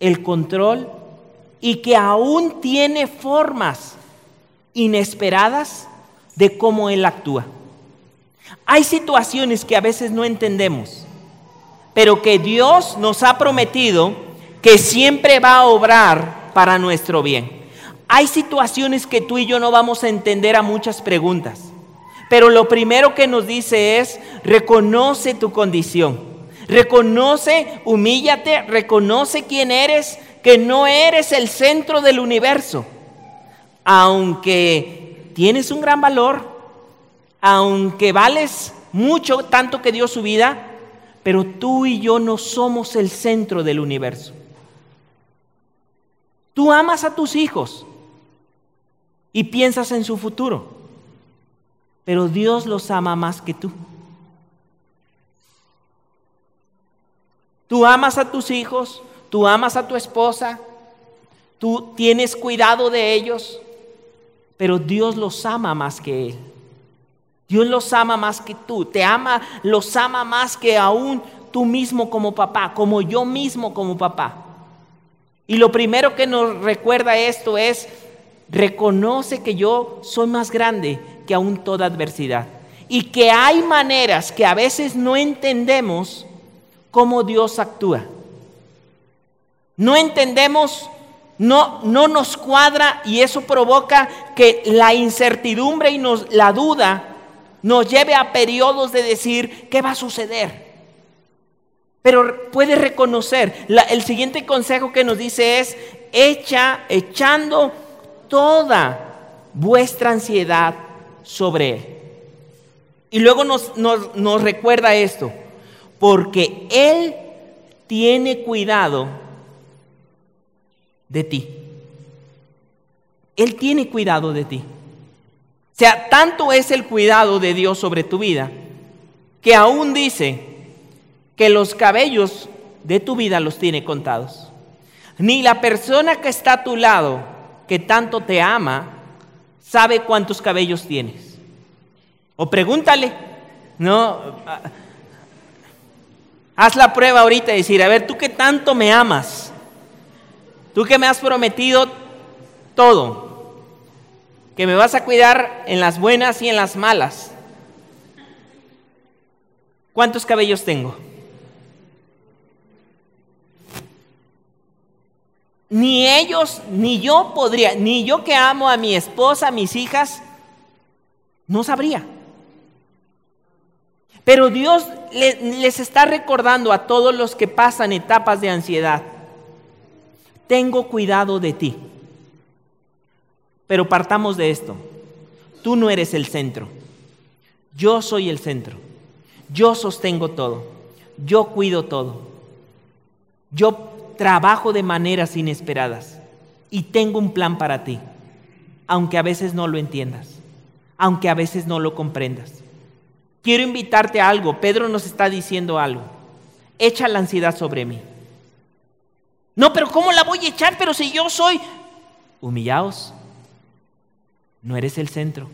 el control y que aún tiene formas inesperadas de cómo Él actúa. Hay situaciones que a veces no entendemos, pero que Dios nos ha prometido que siempre va a obrar para nuestro bien. Hay situaciones que tú y yo no vamos a entender a muchas preguntas, pero lo primero que nos dice es, reconoce tu condición, reconoce, humíllate, reconoce quién eres, que no eres el centro del universo, aunque tienes un gran valor, aunque vales mucho, tanto que dio su vida, pero tú y yo no somos el centro del universo. Tú amas a tus hijos y piensas en su futuro, pero Dios los ama más que tú. Tú amas a tus hijos, tú amas a tu esposa, tú tienes cuidado de ellos, pero Dios los ama más que Él. Dios los ama más que tú, te ama, los ama más que aún tú mismo como papá, como yo mismo como papá. Y lo primero que nos recuerda esto es, reconoce que yo soy más grande que aún toda adversidad. Y que hay maneras que a veces no entendemos cómo Dios actúa. No entendemos, no, no nos cuadra y eso provoca que la incertidumbre y nos, la duda nos lleve a periodos de decir, ¿qué va a suceder? Pero puede reconocer, el siguiente consejo que nos dice es, echa, echando toda vuestra ansiedad sobre Él. Y luego nos, nos recuerda esto, porque Él tiene cuidado de ti. Él tiene cuidado de ti. O sea, tanto es el cuidado de Dios sobre tu vida, que aún dice que los cabellos de tu vida los tiene contados. Ni la persona que está a tu lado, que tanto te ama, sabe cuántos cabellos tienes. O pregúntale, no, haz la prueba ahorita y decir, a ver, tú que tanto me amas, Tú que me has prometido todo, que me vas a cuidar en las buenas y en las malas. ¿Cuántos cabellos tengo? Ni ellos, ni yo podría, ni yo que amo a mi esposa, a mis hijas, no sabría. Pero Dios les está recordando a todos los que pasan etapas de ansiedad tengo cuidado de ti. Pero partamos de esto, tú no eres el centro, yo soy el centro, yo sostengo todo, yo cuido todo, yo trabajo de maneras inesperadas y tengo un plan para ti, aunque a veces no lo entiendas, aunque a veces no lo comprendas. Quiero invitarte a algo, Pedro nos está diciendo algo, echa la ansiedad sobre mí. No, pero ¿cómo la voy a echar? Pero si yo soy... Humillaos, no eres el centro.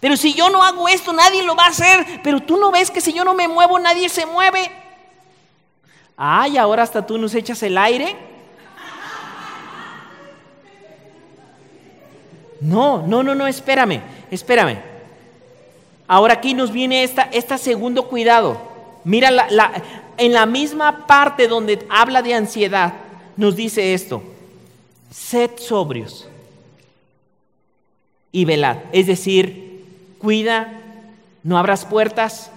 Pero si yo no hago esto, nadie lo va a hacer. Pero tú no ves que si yo no me muevo, nadie se mueve. Ay, ahora hasta tú nos echas el aire. No, no, no, no, espérame, espérame. Ahora aquí nos viene esta, esta segundo cuidado. Mira, en la misma parte donde habla de ansiedad, nos dice esto. Sed sobrios y velad. Es decir, cuida, no abras puertas,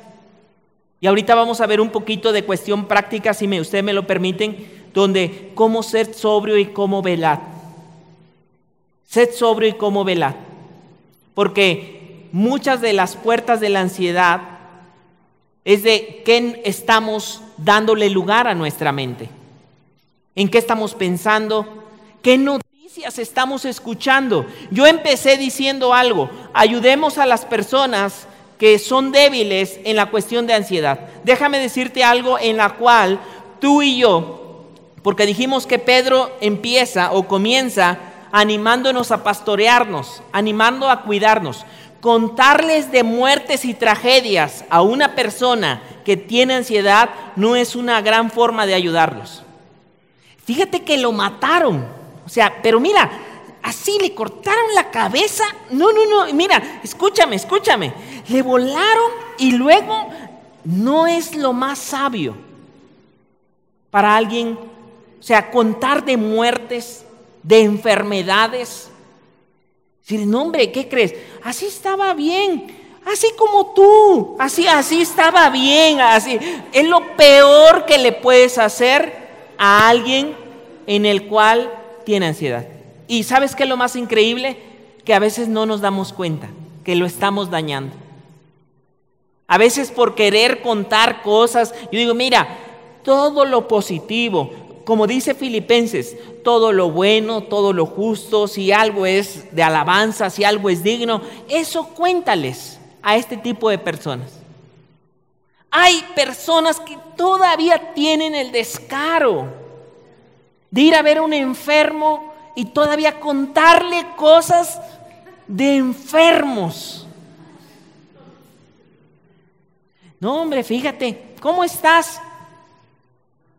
y ahorita vamos a ver un poquito de cuestión práctica, si me, ustedes me lo permiten, donde cómo ser sobrio y cómo velar. Sed sobrio y cómo velar. Porque muchas de las puertas de la ansiedad es de qué estamos dándole lugar a nuestra mente. ¿En qué estamos pensando? ¿Qué noticias estamos escuchando? Yo empecé diciendo algo, ayudemos a las personas que son débiles en la cuestión de ansiedad. Déjame decirte algo en la cual tú y yo, porque dijimos que Pedro empieza o comienza animándonos a pastorearnos, animando a cuidarnos. Contarles de muertes y tragedias a una persona que tiene ansiedad no es una gran forma de ayudarlos. Fíjate que lo mataron. O sea, pero mira, así le cortaron la cabeza. No, no, no, mira, escúchame, escúchame. Le volaron y luego no es lo más sabio para alguien, o sea, contar de muertes, de enfermedades. Decir, no hombre, ¿qué crees? Así estaba bien, así como tú, así, así estaba bien, así. Es lo peor que le puedes hacer a alguien en el cual tiene ansiedad. Y sabes qué es lo más increíble? Que a veces no nos damos cuenta que lo estamos dañando. A veces por querer contar cosas, yo digo, mira, todo lo positivo, como dice Filipenses, todo lo bueno, todo lo justo, si algo es de alabanza, si algo es digno, eso cuéntales a este tipo de personas. Hay personas que todavía tienen el descaro de ir a ver a un enfermo y todavía contarle cosas de enfermos. No, hombre, fíjate, ¿cómo estás?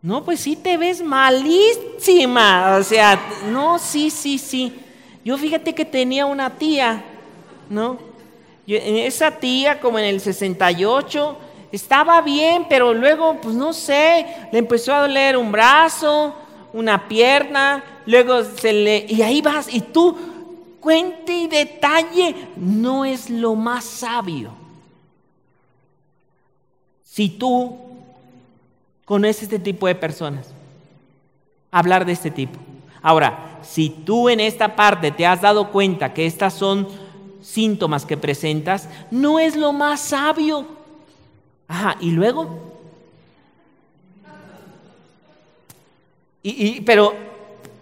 No, pues sí te ves malísima. O sea, no, sí, sí, sí. Yo fíjate que tenía una tía, ¿no? esa tía, como en el 68, estaba bien, pero luego, pues no sé, le empezó a doler un brazo, una pierna, luego se le... Y ahí vas, y tú, cuente y detalle, no es lo más sabio. Si tú conoces este tipo de personas, hablar de este tipo. Ahora, si tú en esta parte te has dado cuenta que estas son síntomas que presentas, no es lo más sabio. Ajá, y luego. Y, pero,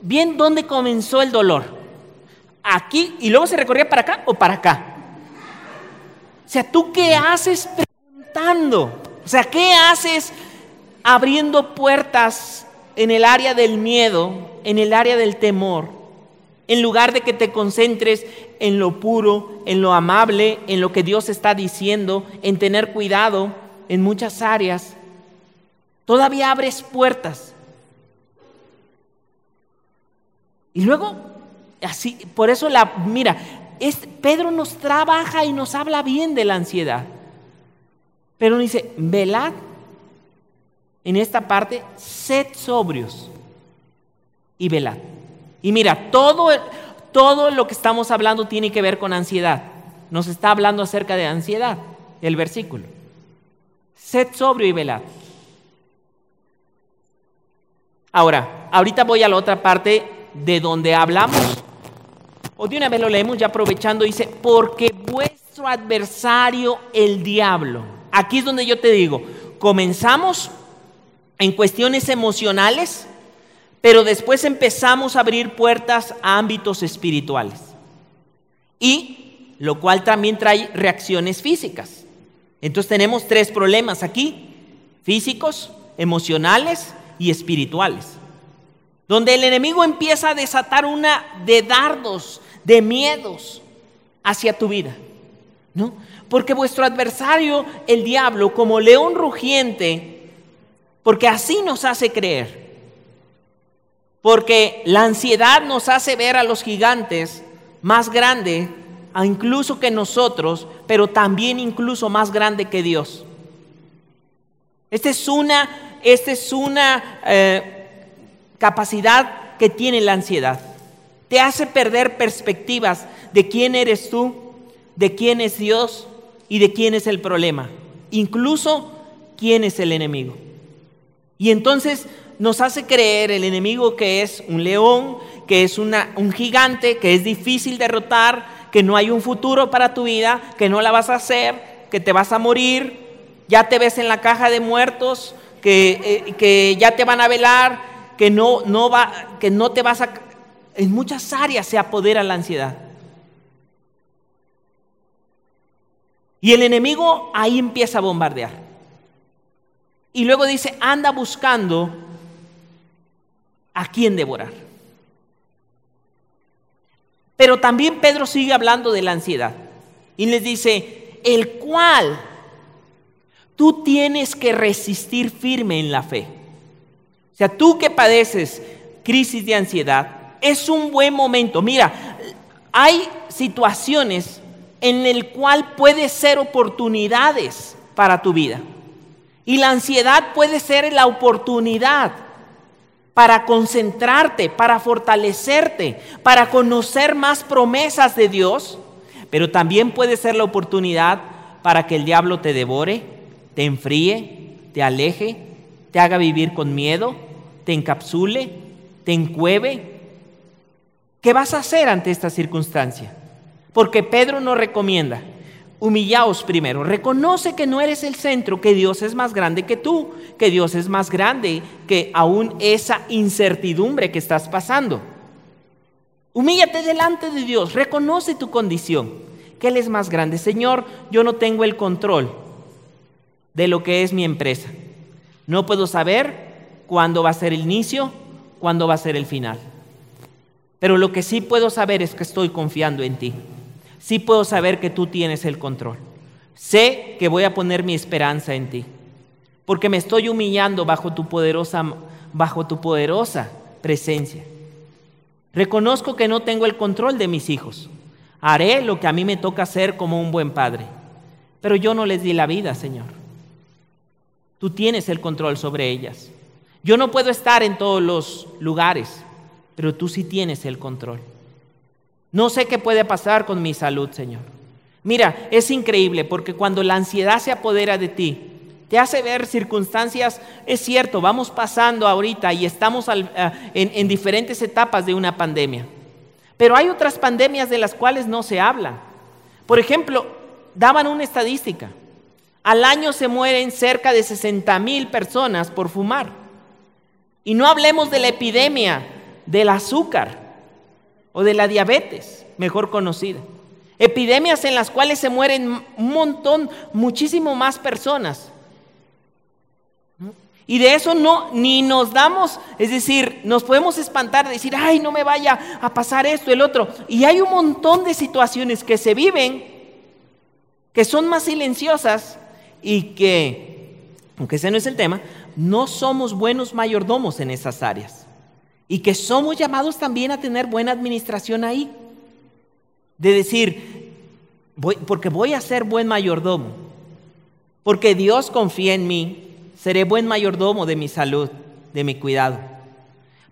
bien, ¿dónde comenzó el dolor? Aquí y luego se recorría para acá o para acá. O sea, ¿tú qué haces preguntando? O sea, ¿qué haces abriendo puertas en el área del miedo, en el área del temor? En lugar de que te concentres en lo puro, en lo amable, en lo que Dios está diciendo, en tener cuidado en muchas áreas, todavía abres puertas. Y luego, así, por eso la, mira, Pedro nos trabaja y nos habla bien de la ansiedad. Pero dice, velad en esta parte, sed sobrios y velad. Y mira, todo, todo lo que estamos hablando tiene que ver con ansiedad. Nos está hablando acerca de ansiedad, el versículo. Sed sobrio y velad. Ahora, ahorita voy a la otra parte de donde hablamos. O de una vez lo leemos ya aprovechando, dice, porque vuestro adversario el diablo. Aquí es donde yo te digo, comenzamos en cuestiones emocionales, pero después empezamos a abrir puertas a ámbitos espirituales. Y lo cual también trae reacciones físicas. Entonces tenemos tres problemas aquí, físicos, emocionales y espirituales. Donde el enemigo empieza a desatar una de dardos, de miedos hacia tu vida. ¿No? Porque vuestro adversario, el diablo, como león rugiente, porque así nos hace creer, porque la ansiedad nos hace ver a los gigantes más grande, incluso que nosotros, pero también incluso más grande que Dios. Esta es una, esta es una eh, capacidad que tiene la ansiedad. Te hace perder perspectivas de quién eres tú, de quién es Dios y de quién es el problema. Incluso quién es el enemigo. Y entonces nos hace creer el enemigo que es un león, que es una, un gigante, que es difícil derrotar, que no hay un futuro para tu vida, que no la vas a hacer, que te vas a morir, ya te ves en la caja de muertos, que, eh, que ya te van a velar, que no, no, va, que no te vas a... En muchas áreas se apodera la ansiedad. Y el enemigo ahí empieza a bombardear. Y luego dice, anda buscando a quién devorar. Pero también Pedro sigue hablando de la ansiedad y les dice, el cual tú tienes que resistir firme en la fe. O sea, tú que padeces crisis de ansiedad, es un buen momento. Mira, hay situaciones en el cual puede ser oportunidades para tu vida. Y la ansiedad puede ser la oportunidad para concentrarte, para fortalecerte, para conocer más promesas de Dios, pero también puede ser la oportunidad para que el diablo te devore, te enfríe, te aleje, te haga vivir con miedo, te encapsule, te encueve. ¿Qué vas a hacer ante esta circunstancia? Porque Pedro nos recomienda, humillaos primero, reconoce que no eres el centro, que Dios es más grande que tú, que Dios es más grande que aún esa incertidumbre que estás pasando. Humíllate delante de Dios, reconoce tu condición, que Él es más grande. Señor, yo no tengo el control de lo que es mi empresa. No puedo saber cuándo va a ser el inicio, cuándo va a ser el final. Pero lo que sí puedo saber es que estoy confiando en ti sí puedo saber que tú tienes el control. Sé que voy a poner mi esperanza en ti, porque me estoy humillando bajo tu poderosa, bajo tu poderosa presencia. Reconozco que no tengo el control de mis hijos. Haré lo que a mí me toca hacer como un buen padre, pero yo no les di la vida, Señor. Tú tienes el control sobre ellas. Yo no puedo estar en todos los lugares, pero tú sí tienes el control. No sé qué puede pasar con mi salud, Señor. Mira, es increíble porque cuando la ansiedad se apodera de ti, te hace ver circunstancias, es cierto, vamos pasando ahorita y estamos en, en diferentes etapas de una pandemia. Pero hay otras pandemias de las cuales no se habla. Por ejemplo, daban una estadística. Al año se mueren cerca de 60 mil personas por fumar. Y no hablemos de la epidemia del azúcar o de la diabetes, mejor conocida. Epidemias en las cuales se mueren un montón, muchísimo más personas. Y de eso no, ni nos damos, es decir, nos podemos espantar de decir, ay, no me vaya a pasar esto, el otro. Y hay un montón de situaciones que se viven, que son más silenciosas y que, aunque ese no es el tema, no somos buenos mayordomos en esas áreas y que somos llamados también a tener buena administración ahí. De decir, porque voy a ser buen mayordomo, porque Dios confía en mí, seré buen mayordomo de mi salud, de mi cuidado.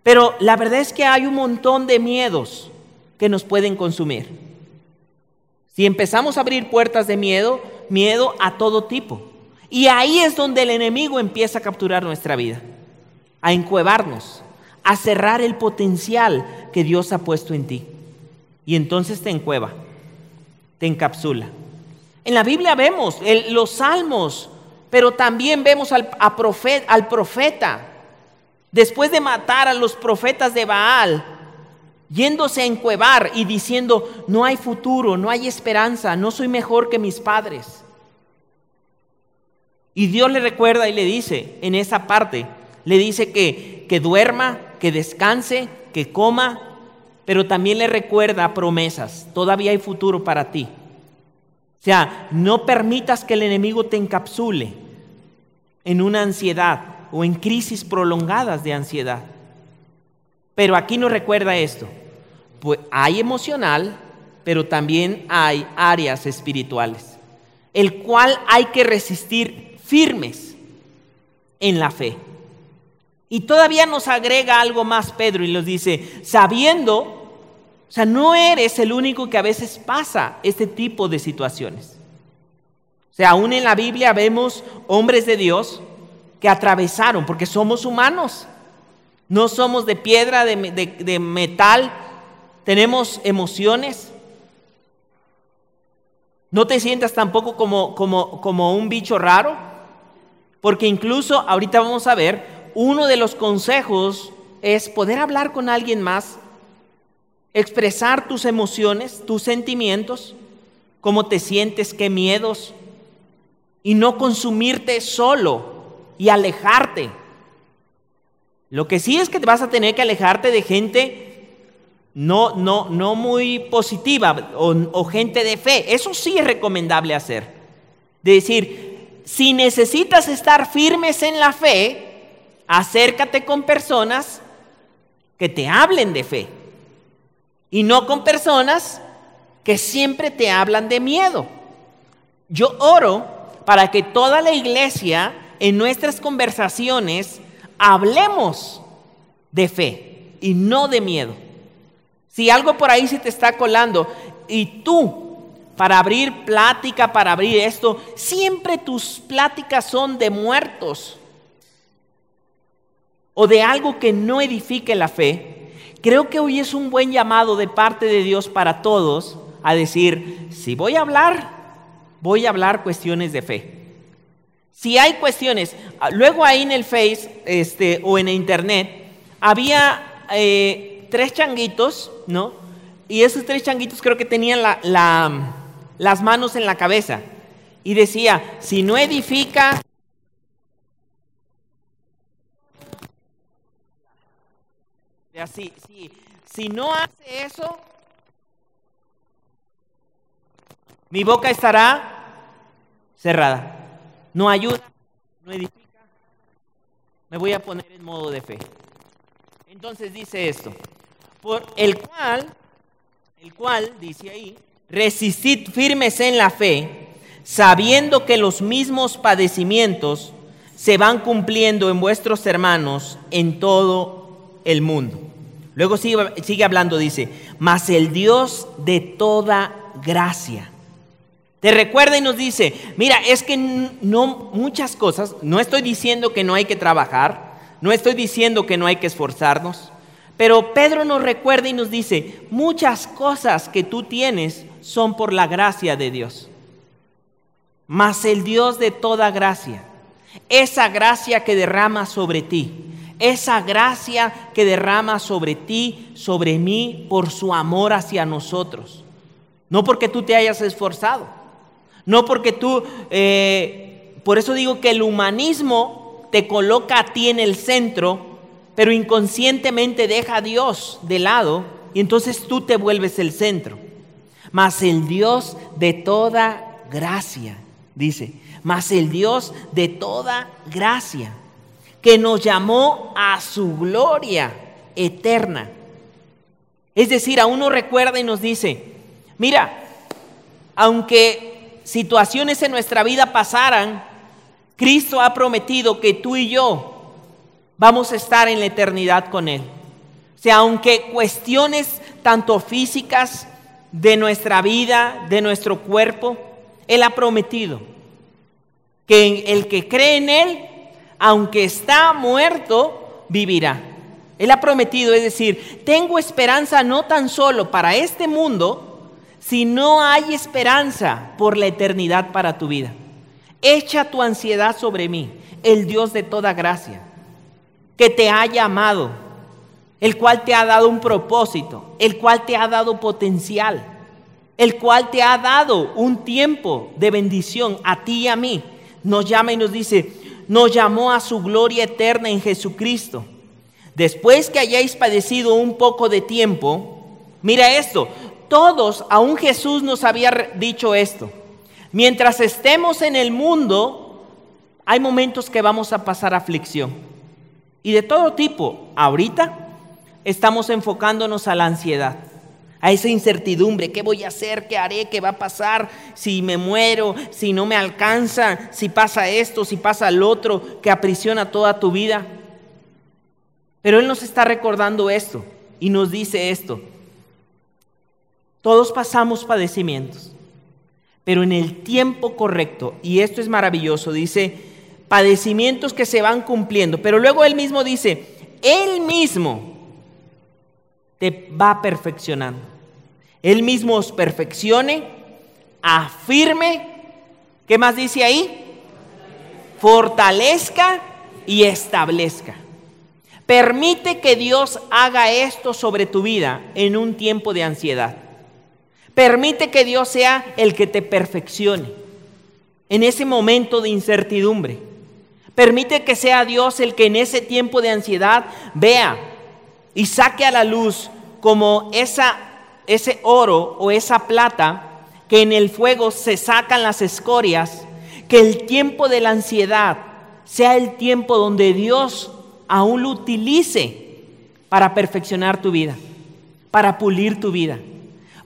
Pero la verdad es que hay un montón de miedos que nos pueden consumir. Si empezamos a abrir puertas de miedo, miedo a todo tipo. Y ahí es donde el enemigo empieza a capturar nuestra vida, a encuevarnos, a cerrar el potencial que Dios ha puesto en ti. Y entonces te encueva, te encapsula. En la Biblia vemos los salmos, pero también vemos al, al profeta, después de matar a los profetas de Baal, yéndose a encuevar y diciendo, no hay futuro, no hay esperanza, no soy mejor que mis padres. Y Dios le recuerda y le dice en esa parte, le dice que, que duerma, que descanse, que coma, pero también le recuerda promesas, todavía hay futuro para ti. O sea, no permitas que el enemigo te encapsule en una ansiedad o en crisis prolongadas de ansiedad. Pero aquí nos recuerda esto. Pues hay emocional, pero también hay áreas espirituales, el cual hay que resistir firmes en la fe. Y todavía nos agrega algo más Pedro y nos dice, sabiendo, o sea, no eres el único que a veces pasa este tipo de situaciones. O sea, aún en la Biblia vemos hombres de Dios que atravesaron, porque somos humanos. No somos de piedra, de, metal, tenemos emociones. No te sientas tampoco como, como, como un bicho raro, porque incluso ahorita vamos a ver, uno de los consejos es poder hablar con alguien más, expresar tus emociones, tus sentimientos, cómo te sientes, qué miedos, y no consumirte solo y alejarte. Lo que sí es que vas a tener que alejarte de gente no, no, no muy positiva o, gente de fe. Eso sí es recomendable hacer. De decir, si necesitas estar firmes en la fe, acércate con personas que te hablen de fe y no con personas que siempre te hablan de miedo. Yo oro para que toda la iglesia en nuestras conversaciones hablemos de fe y no de miedo. Si algo por ahí se te está colando y tú, para abrir plática, para abrir esto, siempre tus pláticas son de muertos o de algo que no edifique la fe, creo que hoy es un buen llamado de parte de Dios para todos a decir, si voy a hablar, voy a hablar cuestiones de fe. Si hay cuestiones, ah, luego ahí en el Face este, o en Internet había eh, tres changuitos, ¿no? Y esos tres changuitos creo que tenían las manos en la cabeza. Y decía, si no edifica... Si, si no hace eso, mi boca estará cerrada no ayuda, no edifica, me voy a poner en modo de fe. Entonces dice esto, por el cual, el cual, dice ahí, resistid firmes en la fe, sabiendo que los mismos padecimientos se van cumpliendo en vuestros hermanos en todo el mundo. Luego sigue, hablando, dice, mas el Dios de toda gracia te recuerda y nos dice, mira, es que no muchas cosas, no estoy diciendo que no hay que trabajar, no estoy diciendo que no hay que esforzarnos, pero Pedro nos recuerda y nos dice, muchas cosas que tú tienes son por la gracia de Dios. Mas el Dios de toda gracia, esa gracia que derrama sobre ti, esa gracia que derrama sobre ti, sobre mí, por su amor hacia nosotros. No porque tú te hayas esforzado, no porque tú, eh, por eso digo que el humanismo te coloca a ti en el centro, pero inconscientemente deja a Dios de lado y entonces tú te vuelves el centro. Mas el Dios de toda gracia, dice, mas el Dios de toda gracia, que nos llamó a su gloria eterna. Es decir, a uno recuerda y nos dice, mira, aunque situaciones en nuestra vida pasaran, Cristo ha prometido que tú y yo vamos a estar en la eternidad con Él. O sea, aunque cuestiones tanto físicas de nuestra vida, de nuestro cuerpo, Él ha prometido que el que cree en Él, aunque está muerto, vivirá. Él ha prometido, es decir, tengo esperanza no tan solo para este mundo, sino hay esperanza por la eternidad para tu vida. Echa tu ansiedad sobre mí, el Dios de toda gracia, que te ha llamado, el cual te ha dado un propósito, el cual te ha dado potencial, el cual te ha dado un tiempo de bendición a ti y a mí. Nos llama y nos dice, nos llamó a su gloria eterna en Jesucristo. Después que hayáis padecido un poco de tiempo, mira esto, todos, aún Jesús nos había dicho esto. Mientras estemos en el mundo, hay momentos que vamos a pasar aflicción. Y de todo tipo. Ahorita estamos enfocándonos a la ansiedad, a esa incertidumbre. ¿Qué voy a hacer? ¿Qué haré? ¿Qué va a pasar? Si me muero, si no me alcanza, si pasa esto, si pasa lo otro, que aprisiona toda tu vida. Pero Él nos está recordando esto y nos dice esto. Todos pasamos padecimientos pero en el tiempo correcto. Y esto es maravilloso, dice, padecimientos que se van cumpliendo. Pero luego él mismo dice, él mismo te va perfeccionando. Él mismo os perfeccione, afirme, ¿qué más dice ahí? Fortalezca y establezca. Permite que Dios haga esto sobre tu vida en un tiempo de ansiedad. Permite que Dios sea el que te perfeccione en ese momento de incertidumbre. Permite que sea Dios el que en ese tiempo de ansiedad vea y saque a la luz como esa, ese oro o esa plata que en el fuego se sacan las escorias, que el tiempo de la ansiedad sea el tiempo donde Dios aún lo utilice para perfeccionar tu vida, para pulir tu vida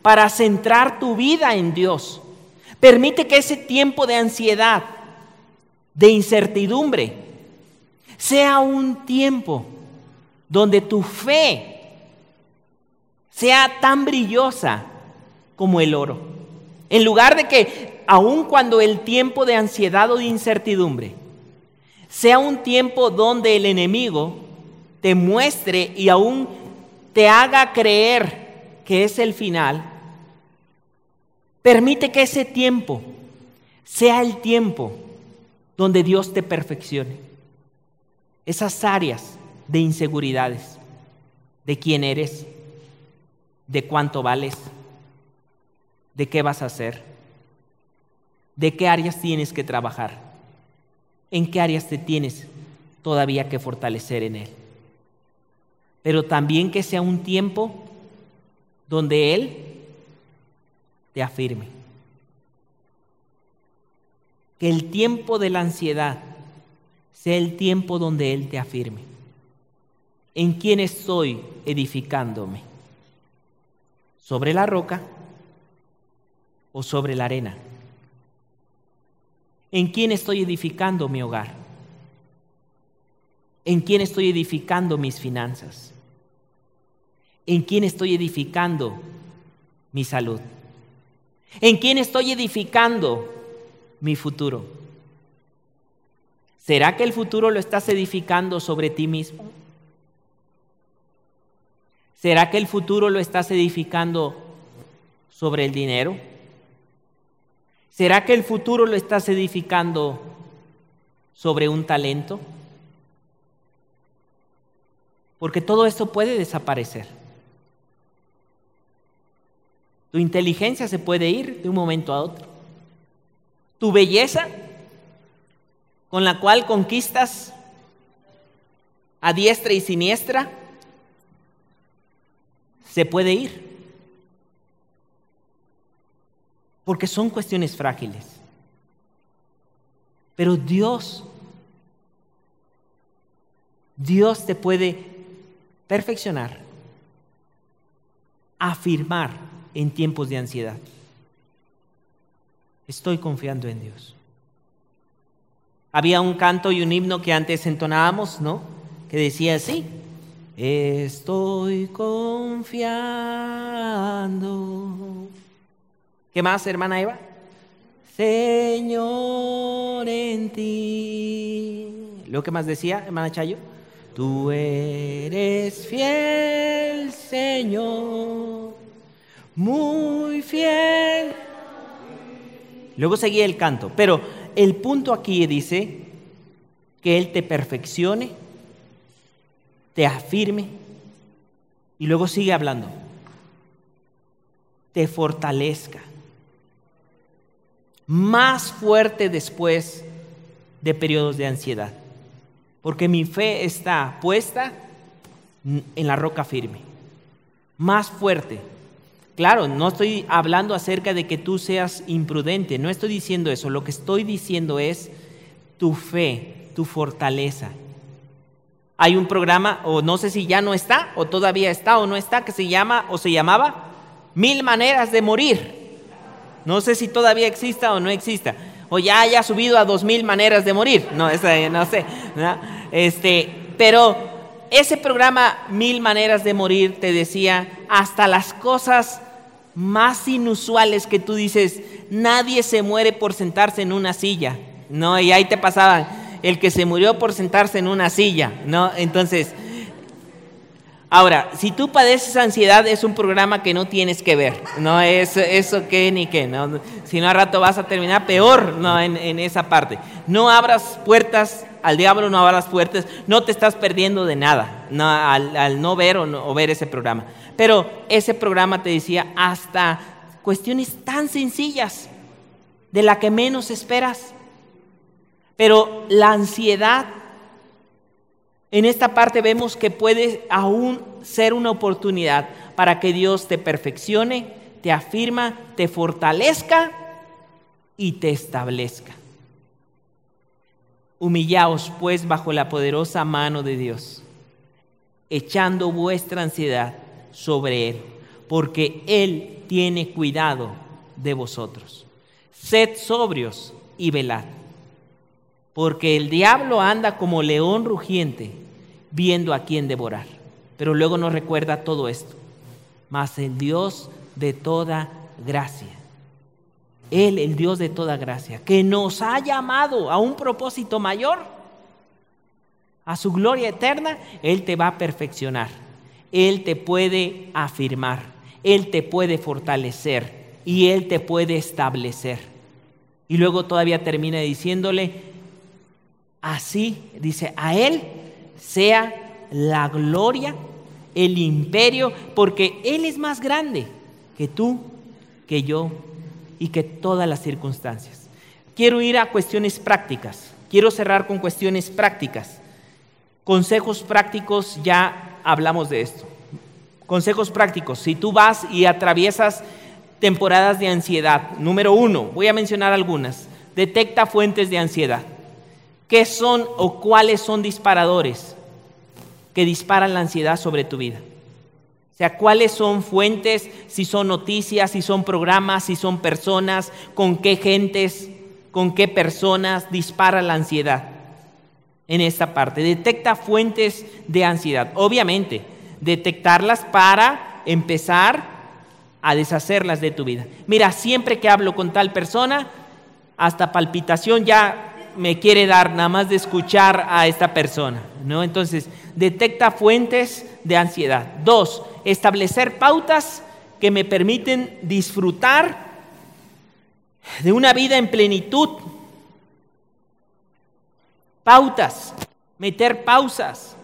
para centrar tu vida en Dios. Permite que ese tiempo de ansiedad, de incertidumbre, sea un tiempo donde tu fe sea tan brillosa como el oro. En lugar de que, aun cuando el tiempo de ansiedad o de incertidumbre sea un tiempo donde el enemigo te muestre y aún te haga creer que es el final, Permite que ese tiempo sea el tiempo donde Dios te perfeccione. Esas áreas de inseguridades, de quién eres, de cuánto vales, de qué vas a hacer, de qué áreas tienes que trabajar, en qué áreas te tienes todavía que fortalecer en Él. Pero también que sea un tiempo donde Él te afirme. Que el tiempo de la ansiedad sea el tiempo donde Él te afirme. ¿En quién estoy edificándome? ¿Sobre la roca o sobre la arena? ¿En quién estoy edificando mi hogar? ¿En quién estoy edificando mis finanzas? ¿En quién estoy edificando mi salud? ¿En quién estoy edificando mi futuro? ¿Será que el futuro lo estás edificando sobre ti mismo? ¿Será que el futuro lo estás edificando sobre el dinero? ¿Será que el futuro lo estás edificando sobre un talento? Porque todo esto puede desaparecer. Tu inteligencia se puede ir de un momento a otro. Tu belleza, con la cual conquistas a diestra y siniestra, se puede ir. Porque son cuestiones frágiles. Pero Dios, Dios te puede perfeccionar, afirmar en tiempos de ansiedad. Estoy confiando en Dios. Había un canto y un himno que antes entonábamos, ¿no? Que decía así, estoy confiando. ¿Qué más, hermana Eva? Señor en ti. ¿Lo que más decía, hermana Chayo? Tú eres fiel, Señor, muy fiel. Luego seguía el canto, pero el punto aquí dice que Él te perfeccione, te afirme y luego sigue hablando, te fortalezca, más fuerte después de periodos de ansiedad, porque mi fe está puesta en la roca firme, más fuerte. Claro, no estoy hablando acerca de que tú seas imprudente, no estoy diciendo eso, lo que estoy diciendo es tu fe, tu fortaleza. Hay un programa, o no sé si ya no está, o todavía está o no está, que se llama o se llamaba Mil Maneras de Morir. No sé si todavía exista o no exista. O ya haya subido a dos mil maneras de morir. No, no sé. Este, pero ese programa Mil Maneras de Morir te decía hasta las cosas más inusuales que tú dices, nadie se muere por sentarse en una silla. No, y ahí te pasaban el que se murió por sentarse en una silla, ¿no? Entonces, ahora, si tú padeces ansiedad, es un programa que no tienes que ver, no es eso que ni qué, ¿no? Si no, a rato vas a terminar peor, ¿no? En, esa parte. No abras puertas al diablo, no abras puertas, no te estás perdiendo de nada, no, al, no ver o, o ver ese programa. Pero ese programa te decía hasta cuestiones tan sencillas, de la que menos esperas. Pero la ansiedad, en esta parte vemos que puede aún ser una oportunidad para que Dios te perfeccione, te afirma, te fortalezca y te establezca. Humillaos pues bajo la poderosa mano de Dios, echando vuestra ansiedad sobre Él, porque Él tiene cuidado de vosotros. Sed sobrios y velad porque el diablo anda como león rugiente viendo a quién devorar. Pero luego nos recuerda todo esto. Mas el Dios de toda gracia, Él, el Dios de toda gracia, que nos ha llamado a un propósito mayor, a su gloria eterna, Él te va a perfeccionar. Él te puede afirmar, Él te puede fortalecer y Él te puede establecer. Y luego todavía termina diciéndole, Así, dice, a Él sea la gloria, el imperio, porque Él es más grande que tú, que yo y que todas las circunstancias. Quiero ir a cuestiones prácticas, quiero cerrar con cuestiones prácticas. Consejos prácticos, ya hablamos de esto. Consejos prácticos, si tú vas y atraviesas temporadas de ansiedad, número uno, voy a mencionar algunas, detecta fuentes de ansiedad. ¿Qué son o cuáles son disparadores que disparan la ansiedad sobre tu vida? O sea, cuáles son fuentes, si son noticias, si son programas, si son personas, con qué gentes, con qué personas dispara la ansiedad en esta parte. Detecta fuentes de ansiedad. Obviamente, detectarlas para empezar a deshacerlas de tu vida. Mira, siempre que hablo con tal persona, hasta palpitación ya me quiere dar nada más de escuchar a esta persona, ¿no? Entonces, detecta fuentes de ansiedad. Dos, establecer pautas que me permiten disfrutar de una vida en plenitud. Pautas, meter pausas.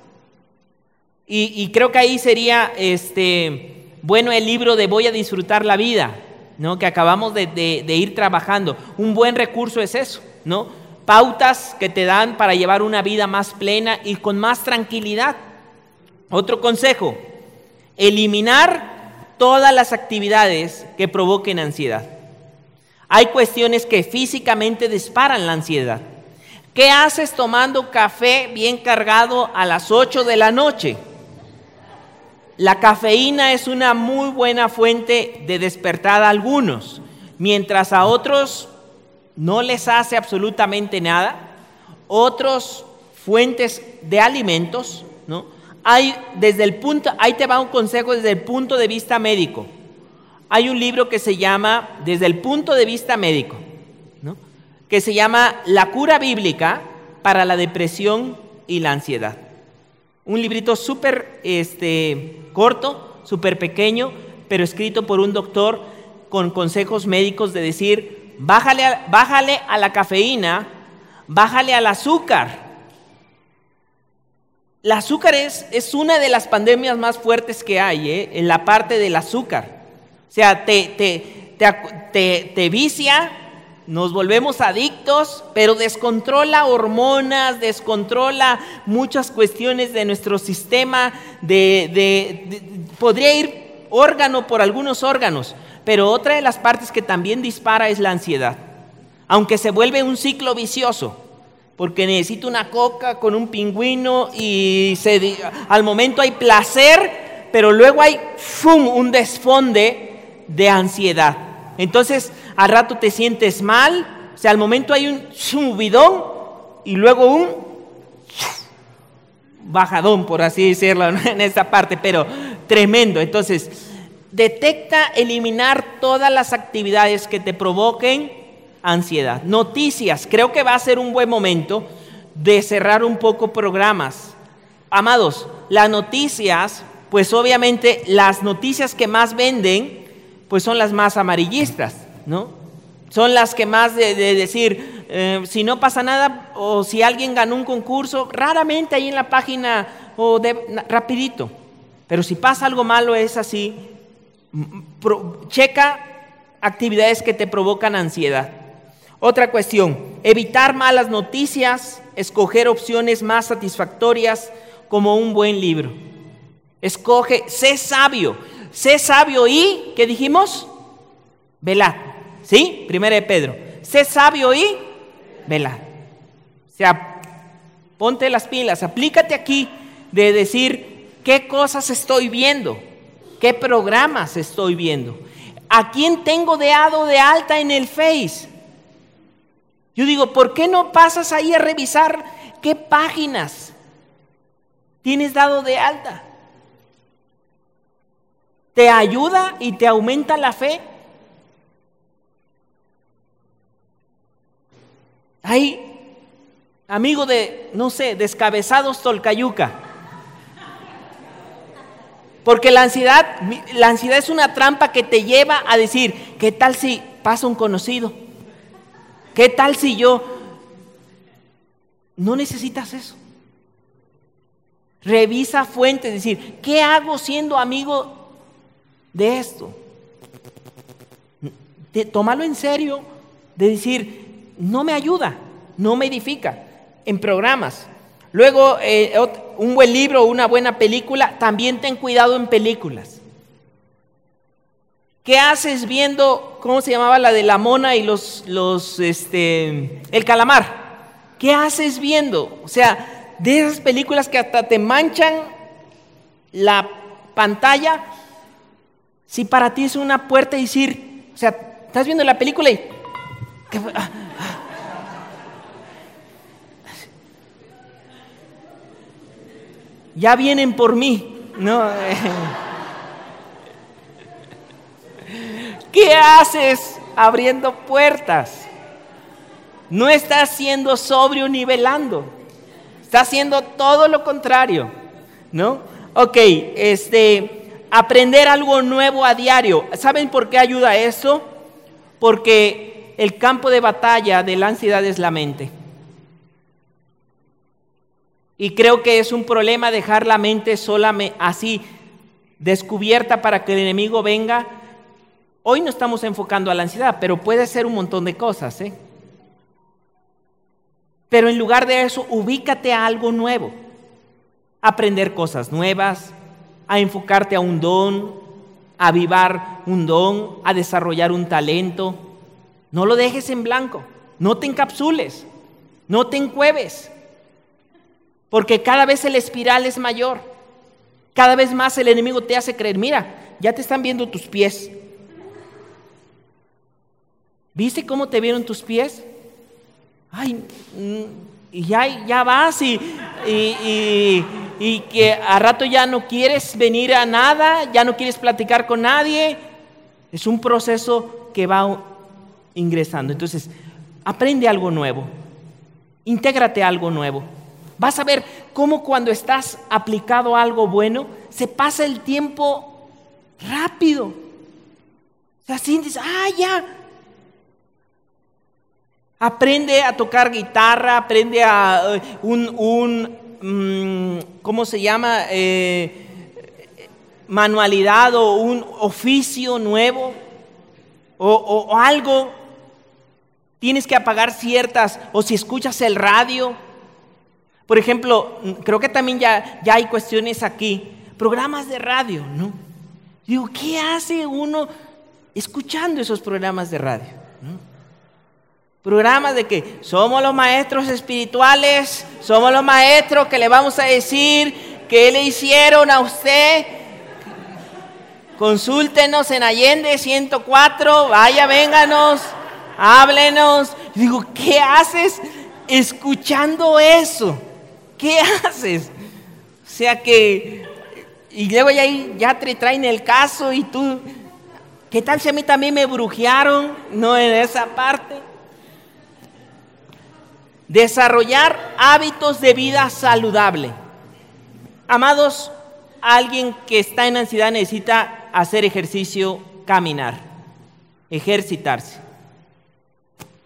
Y, creo que ahí sería este, bueno el libro de Voy a disfrutar la vida, ¿no? que acabamos de, de ir trabajando. Un buen recurso es eso, ¿no? Pautas que te dan para llevar una vida más plena y con más tranquilidad. Otro consejo, eliminar todas las actividades que provoquen ansiedad. Hay cuestiones que físicamente disparan la ansiedad. ¿Qué haces tomando café bien cargado a las 8 de la noche? La cafeína es una muy buena fuente de despertar a algunos, mientras a otros no les hace absolutamente nada. Otros fuentes de alimentos, ¿no? hay desde el punto, ahí te va un consejo desde el punto de vista médico. Hay un libro que se llama, desde el punto de vista médico, que se llama La cura bíblica para la depresión y la ansiedad. Un librito súper este, corto, súper pequeño, pero escrito por un doctor con consejos médicos de decir, bájale bájale a la cafeína, bájale al azúcar, el azúcar es, es, una de las pandemias más fuertes que hay, ¿eh? en la parte del azúcar. O sea, te, te, te, te, vicia, nos volvemos adictos, pero descontrola hormonas, descontrola muchas cuestiones de nuestro sistema, de, de, podría ir órgano por algunos órganos, pero otra de las partes que también dispara es la ansiedad, aunque se vuelve un ciclo vicioso porque necesito una coca con un pingüino y al momento hay placer, pero luego hay un desfonde de ansiedad. Entonces al rato te sientes mal, o sea, al momento hay un subidón y luego un bajadón, por así decirlo, *laughs* en esta parte, pero tremendo. Entonces, detecta eliminar todas las actividades que te provoquen ansiedad. Noticias, creo que va a ser un buen momento de cerrar un poco programas. Amados, las noticias, pues obviamente las noticias que más venden, pues son las más amarillistas, ¿no? Son las que más de, decir, eh, si no pasa nada o si alguien ganó un concurso, raramente ahí en la página o de, rapidito. Pero si pasa algo malo es así, checa actividades que te provocan ansiedad. Otra cuestión, evitar malas noticias, escoger opciones más satisfactorias como un buen libro. Escoge, sé sabio, sé sabio y, ¿qué dijimos? Velad. ¿Sí? Primera de Pedro. Sé sabio y velad. O sea, ponte las pilas, aplícate aquí de decir qué cosas estoy viendo, qué programas estoy viendo, a quién tengo de de alta en el Face. Yo digo, ¿por qué no pasas ahí a revisar qué páginas tienes dado de alta? ¿Te ayuda y te aumenta la fe? Hay, amigo de, no sé, descabezados Tolcayuca. Porque la ansiedad, la ansiedad es una trampa que te lleva a decir, ¿qué tal si pasa un conocido? ¿Qué tal si yo... No necesitas eso. Revisa fuentes, es decir, ¿qué hago siendo amigo de esto? tómalo en serio, de decir, no me ayuda, no me edifica en programas. Luego, eh, un buen libro o una buena película, también ten cuidado en películas. ¿Qué haces viendo, cómo se llamaba la de la mona y los, los, este, el calamar? ¿Qué haces viendo? O sea, de esas películas que hasta te manchan la pantalla, si para ti es una puerta y decir, o sea, estás viendo la película y... Ah, ah. Ya vienen por mí, ¿no? *laughs* ¿Qué haces abriendo puertas? No estás siendo sobrio nivelando. Estás haciendo todo lo contrario, ¿no? Ok, este, aprender algo nuevo a diario. ¿Saben por qué ayuda eso? Porque el campo de batalla de la ansiedad es la mente. Y creo que es un problema dejar la mente sola así descubierta para que el enemigo venga Hoy no estamos enfocando a la ansiedad, pero puede ser un montón de cosas. ¿eh? Pero en lugar de eso, ubícate a algo nuevo. Aprender cosas nuevas, a enfocarte a un don, a avivar un don, a desarrollar un talento. No lo dejes en blanco, no te encapsules, no te encueves, porque cada vez el espiral es mayor. Cada vez más el enemigo te hace creer, mira, ya te están viendo tus pies, ¿Viste cómo te vieron tus pies? Ay, mm, y ya, ya vas y, y que a rato ya no quieres venir a nada, ya no quieres platicar con nadie. Es un proceso que va ingresando. Entonces, aprende algo nuevo, intégrate algo nuevo. Vas a ver cómo cuando estás aplicado algo bueno, se pasa el tiempo rápido. O sea, sientes, ah, ya. Aprende a tocar guitarra, aprende a eh, un, un mm, ¿cómo se llama? Eh, manualidad o un oficio nuevo o, algo. Tienes que apagar ciertas, o si escuchas el radio. Por ejemplo, creo que también ya, ya hay cuestiones aquí, programas de radio, ¿no? Digo, ¿qué hace uno escuchando esos programas de radio? Programas de que somos los maestros espirituales, somos los maestros que le vamos a decir que le hicieron a usted Consúltenos en Allende 104, vaya, vénganos, háblenos. digo, ¿qué haces escuchando eso? ¿Qué haces? O sea que, y luego ya, ya te traen el caso y tú, ¿qué tal si a mí también me brujearon? No en esa parte. Desarrollar hábitos de vida saludable. Amados, alguien que está en ansiedad necesita hacer ejercicio, caminar, ejercitarse,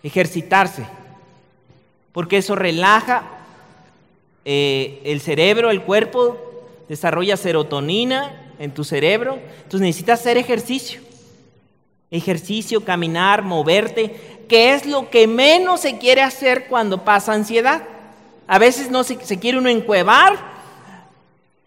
ejercitarse, porque eso relaja eh, el cerebro, el cuerpo, desarrolla serotonina en tu cerebro, entonces necesitas hacer ejercicio, ejercicio, caminar, moverte, que es lo que menos se quiere hacer cuando pasa ansiedad. A veces no se, se quiere uno encuevar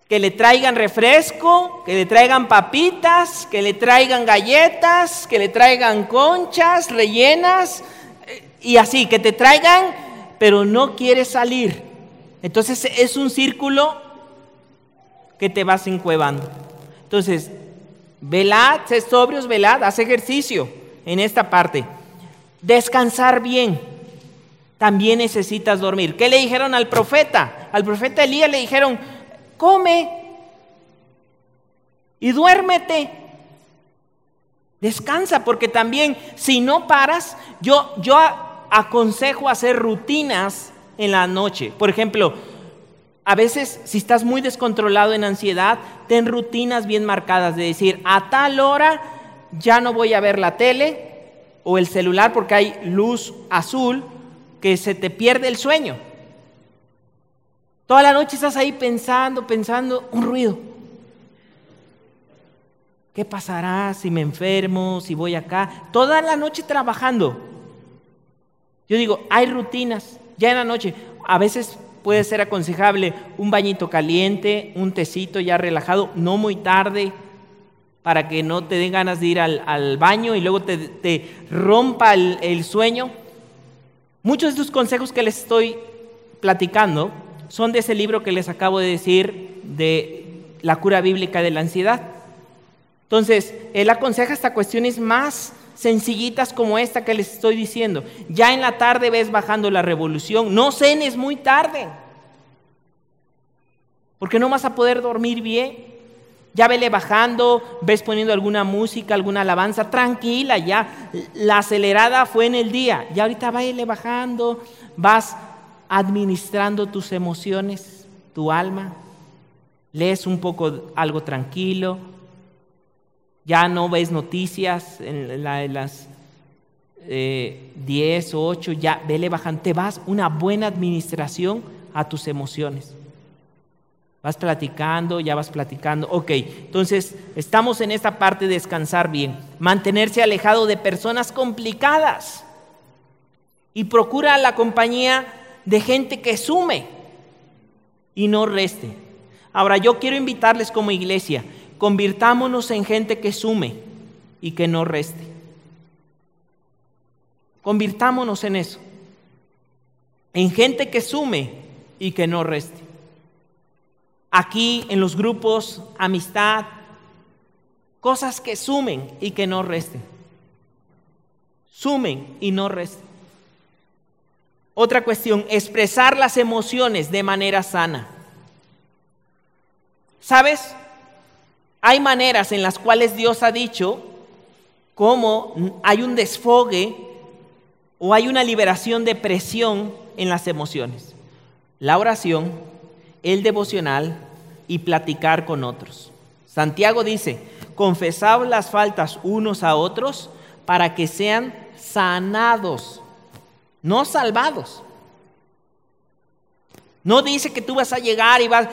que le traigan refresco, que le traigan papitas, que le traigan galletas, que le traigan conchas rellenas eh, y así, que te traigan, pero no quieres salir. Entonces es un círculo que te vas encuevando. Entonces, velad, sé sobrios, velad, haz ejercicio en esta parte. Descansar bien. También necesitas dormir. ¿Qué le dijeron al profeta? Al profeta Elías le dijeron, come y duérmete. Descansa, porque también si no paras, yo, yo aconsejo hacer rutinas en la noche. Por ejemplo, a veces si estás muy descontrolado en ansiedad, ten rutinas bien marcadas de decir, a tal hora ya no voy a ver la tele o el celular porque hay luz azul que se te pierde el sueño. Toda la noche estás ahí pensando, pensando, un ruido. ¿Qué pasará si me enfermo, si voy acá? Toda la noche trabajando. Yo digo, hay rutinas, ya en la noche. A veces puede ser aconsejable un bañito caliente, un tecito ya relajado, no muy tarde, para que no te den ganas de ir al, baño y luego te, rompa el, el sueño. Muchos de estos consejos que les estoy platicando son de ese libro que les acabo de decir de la cura bíblica de la ansiedad. Entonces, él aconseja hasta cuestiones más sencillitas como esta que les estoy diciendo. Ya en la tarde ves bajando la revolución, no cenes muy tarde, porque no vas a poder dormir bien. Ya vele bajando, ves poniendo alguna música, alguna alabanza, tranquila, ya la acelerada fue en el día, ya ahorita vele bajando, vas administrando tus emociones, tu alma, lees un poco algo tranquilo, ya no ves noticias en, las eh, 10 o 8, ya vele bajando, te vas una buena administración a tus emociones. Vas platicando, ya vas platicando. Ok, entonces estamos en esta parte de descansar bien. Mantenerse alejado de personas complicadas. Y procura la compañía de gente que sume y no reste. Ahora yo quiero invitarles como iglesia, convirtámonos en gente que sume y que no reste. Convirtámonos en eso. En gente que sume y que no reste. Aquí en los grupos, amistad, cosas que sumen y que no resten. Sumen y no resten. Otra cuestión, expresar las emociones de manera sana. ¿Sabes? Hay maneras en las cuales Dios ha dicho cómo hay un desfogue o hay una liberación de presión en las emociones. La oración, el devocional y platicar con otros. Santiago dice, confesad las faltas unos a otros para que sean sanados, no salvados. No dice que tú vas a llegar y vas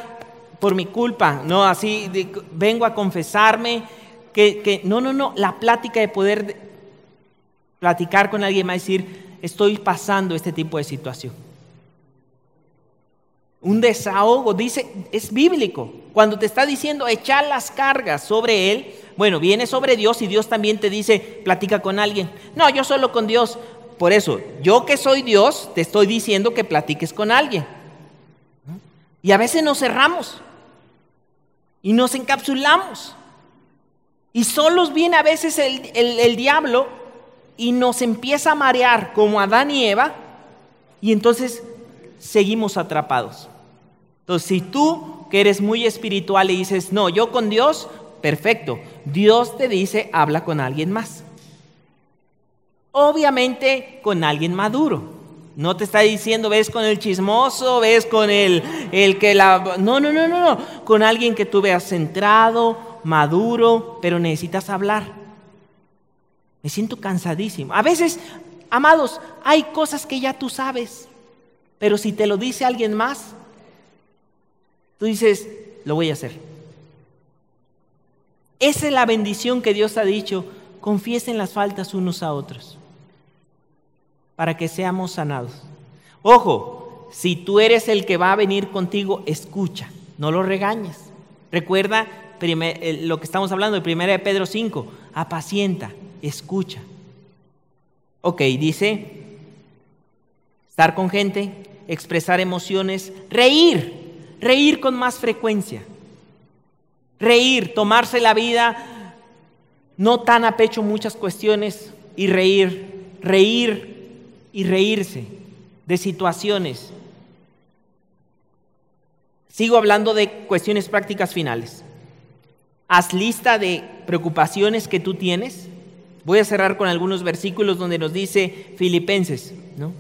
por mi culpa, no, así vengo a confesarme, que, que, no, no, no, la plática de poder platicar con alguien más, decir, estoy pasando este tipo de situación. Un desahogo, dice, es bíblico. Cuando te está diciendo echar las cargas sobre Él, bueno, viene sobre Dios y Dios también te dice, platica con alguien. No, yo solo con Dios. Por eso, yo que soy Dios, te estoy diciendo que platiques con alguien. Y a veces nos cerramos y nos encapsulamos. Y solos viene a veces el, el diablo y nos empieza a marear como Adán y Eva, y entonces seguimos atrapados. Entonces, si tú que eres muy espiritual y dices, no, yo con Dios, perfecto. Dios te dice, habla con alguien más. Obviamente con alguien maduro. No te está diciendo, ves con el chismoso, ves con el, el que la... No, no, no, no, no. Con alguien que tú veas centrado, maduro, pero necesitas hablar. Me siento cansadísimo. A veces, amados, hay cosas que ya tú sabes, pero si te lo dice alguien más, Tú dices, lo voy a hacer. Esa es la bendición que Dios ha dicho, confiesen las faltas unos a otros, para que seamos sanados. Ojo, si tú eres el que va a venir contigo, escucha, no lo regañes. Recuerda lo que estamos hablando de 1 de Pedro 5, apacienta, escucha. Ok, dice, estar con gente, expresar emociones, reír reír con más frecuencia. Reír, tomarse la vida no tan a pecho muchas cuestiones y reír, reír y reírse de situaciones. Sigo hablando de cuestiones prácticas finales. Haz lista de preocupaciones que tú tienes. Voy a cerrar con algunos versículos donde nos dice Filipenses, ¿no?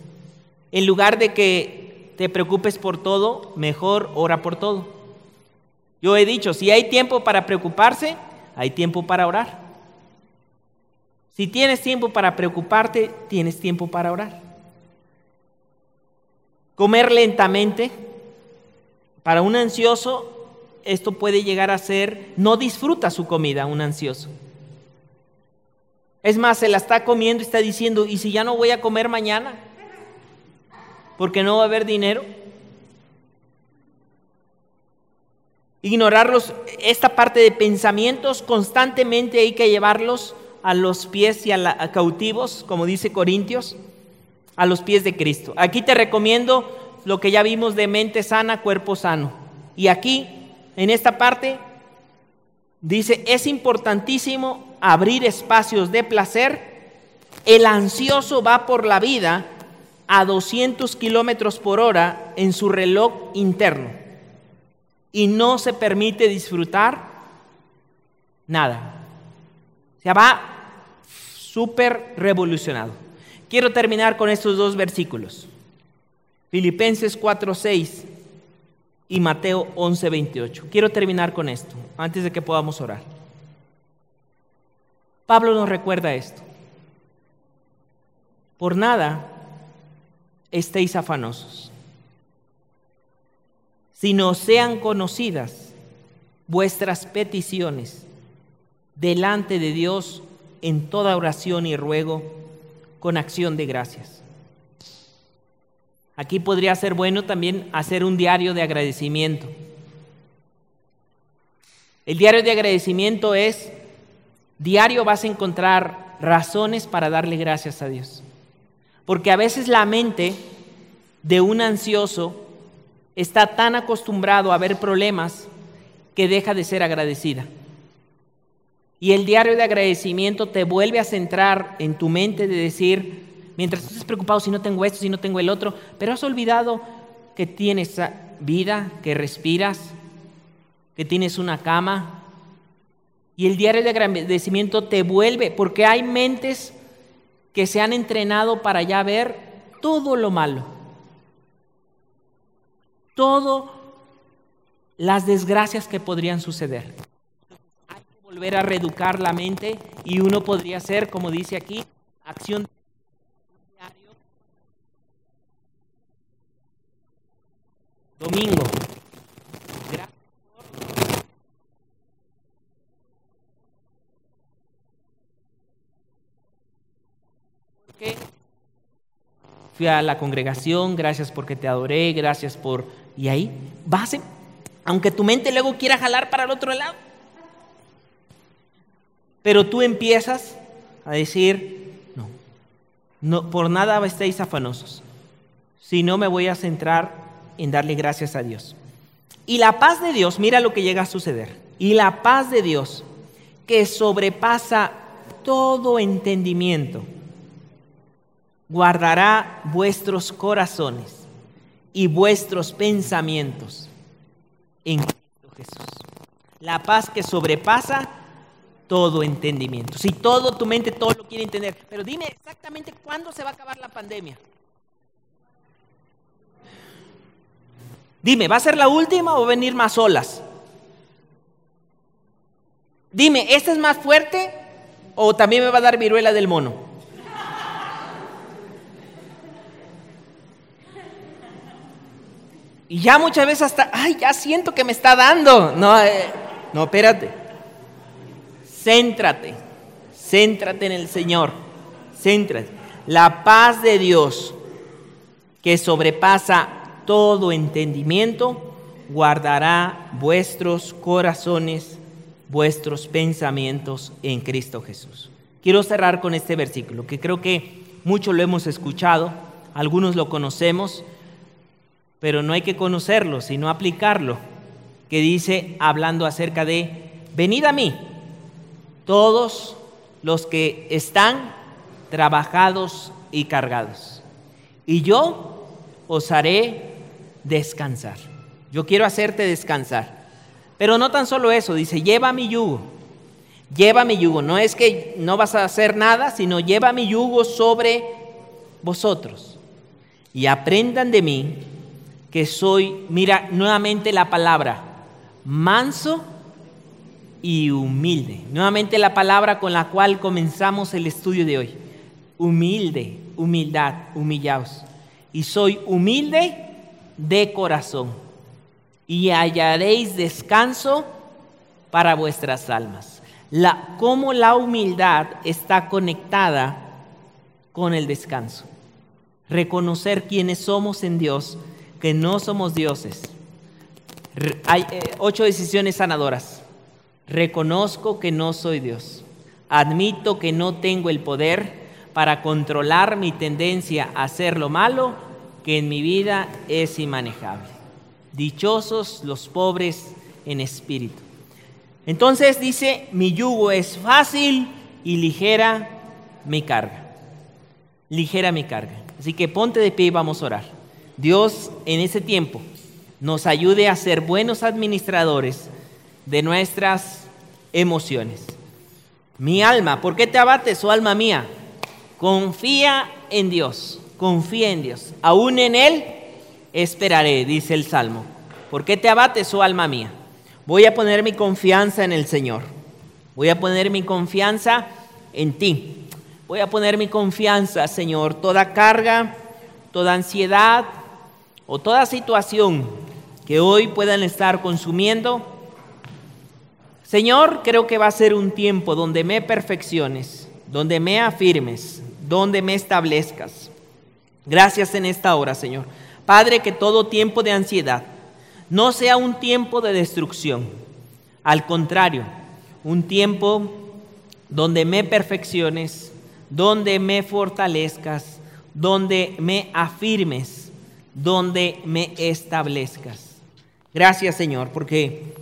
En lugar de que te preocupes por todo, mejor ora por todo. Yo he dicho, si hay tiempo para preocuparse, hay tiempo para orar. Si tienes tiempo para preocuparte, tienes tiempo para orar. Comer lentamente. Para un ansioso, esto puede llegar a ser, no disfruta su comida, un ansioso. Es más, se la está comiendo y está diciendo, ¿y si ya no voy a comer mañana? porque no va a haber dinero. Ignorarlos, esta parte de pensamientos constantemente hay que llevarlos a los pies y a, cautivos, como dice Corintios, a los pies de Cristo. Aquí te recomiendo lo que ya vimos de mente sana, cuerpo sano. Y aquí, en esta parte, dice, es importantísimo abrir espacios de placer. El ansioso va por la vida a 200 kilómetros por hora en su reloj interno y no se permite disfrutar nada. Se va súper revolucionado. Quiero terminar con estos dos versículos. Filipenses 4:6 y Mateo 11:28. Quiero terminar con esto antes de que podamos orar. Pablo nos recuerda esto. Por nada estéis afanosos, sino sean conocidas vuestras peticiones delante de Dios en toda oración y ruego con acción de gracias. Aquí podría ser bueno también hacer un diario de agradecimiento. El diario de agradecimiento es, diario vas a encontrar razones para darle gracias a Dios. Porque a veces la mente de un ansioso está tan acostumbrado a ver problemas que deja de ser agradecida. Y el diario de agradecimiento te vuelve a centrar en tu mente de decir, mientras estás preocupado si no tengo esto, si no tengo el otro, pero has olvidado que tienes vida, que respiras, que tienes una cama y el diario de agradecimiento te vuelve, porque hay mentes que se han entrenado para ya ver todo lo malo, todo las desgracias que podrían suceder. Volver a reeducar la mente y uno podría hacer, como dice aquí, acción. Domingo. Fui a la congregación, gracias porque te adoré, gracias por... Y ahí vas, aunque tu mente luego quiera jalar para el otro lado. Pero tú empiezas a decir, no, no por nada estéis afanosos, si no me voy a centrar en darle gracias a Dios. Y la paz de Dios, mira lo que llega a suceder. Y la paz de Dios, que sobrepasa todo entendimiento, guardará vuestros corazones y vuestros pensamientos en Cristo Jesús. La paz que sobrepasa todo entendimiento. Si todo tu mente todo lo quiere entender, pero dime exactamente cuándo se va a acabar la pandemia. Dime, ¿va a ser la última o va a venir más olas? Dime, ¿esta es más fuerte o también me va a dar viruela del mono? Y ya muchas veces hasta, ay, ya siento que me está dando. No, eh, no, espérate. Céntrate, céntrate en el Señor. Céntrate. La paz de Dios que sobrepasa todo entendimiento, guardará vuestros corazones, vuestros pensamientos en Cristo Jesús. Quiero cerrar con este versículo, que creo que mucho lo hemos escuchado, algunos lo conocemos, pero no hay que conocerlo, sino aplicarlo, que dice, hablando acerca de, venid a mí, todos los que están trabajados y cargados, y yo os haré descansar. Yo quiero hacerte descansar. Pero no tan solo eso, dice, lleva mi yugo, lleva mi yugo. No es que no vas a hacer nada, sino lleva mi yugo sobre vosotros. Y aprendan de mí, que soy, mira nuevamente la palabra, manso y humilde. Nuevamente la palabra con la cual comenzamos el estudio de hoy. Humilde, humildad, humillaos. Y soy humilde de corazón. Y hallaréis descanso para vuestras almas. La, cómo la humildad está conectada con el descanso. Reconocer quiénes somos en Dios que no somos dioses. Hay eh, ocho decisiones sanadoras. Reconozco que no soy Dios. Admito que no tengo el poder para controlar mi tendencia a hacer lo malo, que en mi vida es inmanejable. Dichosos los pobres en espíritu. Entonces dice, mi yugo es fácil y ligera mi carga. Ligera mi carga. Así que ponte de pie y vamos a orar. Dios en ese tiempo nos ayude a ser buenos administradores de nuestras emociones. Mi alma, ¿por qué te abates, oh alma mía? Confía en Dios, confía en Dios. Aún en Él esperaré, dice el Salmo. ¿Por qué te abates, oh alma mía? Voy a poner mi confianza en el Señor. Voy a poner mi confianza en ti. Voy a poner mi confianza, Señor. Toda carga, toda ansiedad, o toda situación que hoy puedan estar consumiendo, Señor, creo que va a ser un tiempo donde me perfecciones, donde me afirmes, donde me establezcas. Gracias en esta hora, Señor. Padre, que todo tiempo de ansiedad no sea un tiempo de destrucción. Al contrario, un tiempo donde me perfecciones, donde me fortalezcas, donde me afirmes donde me establezcas. Gracias Señor, porque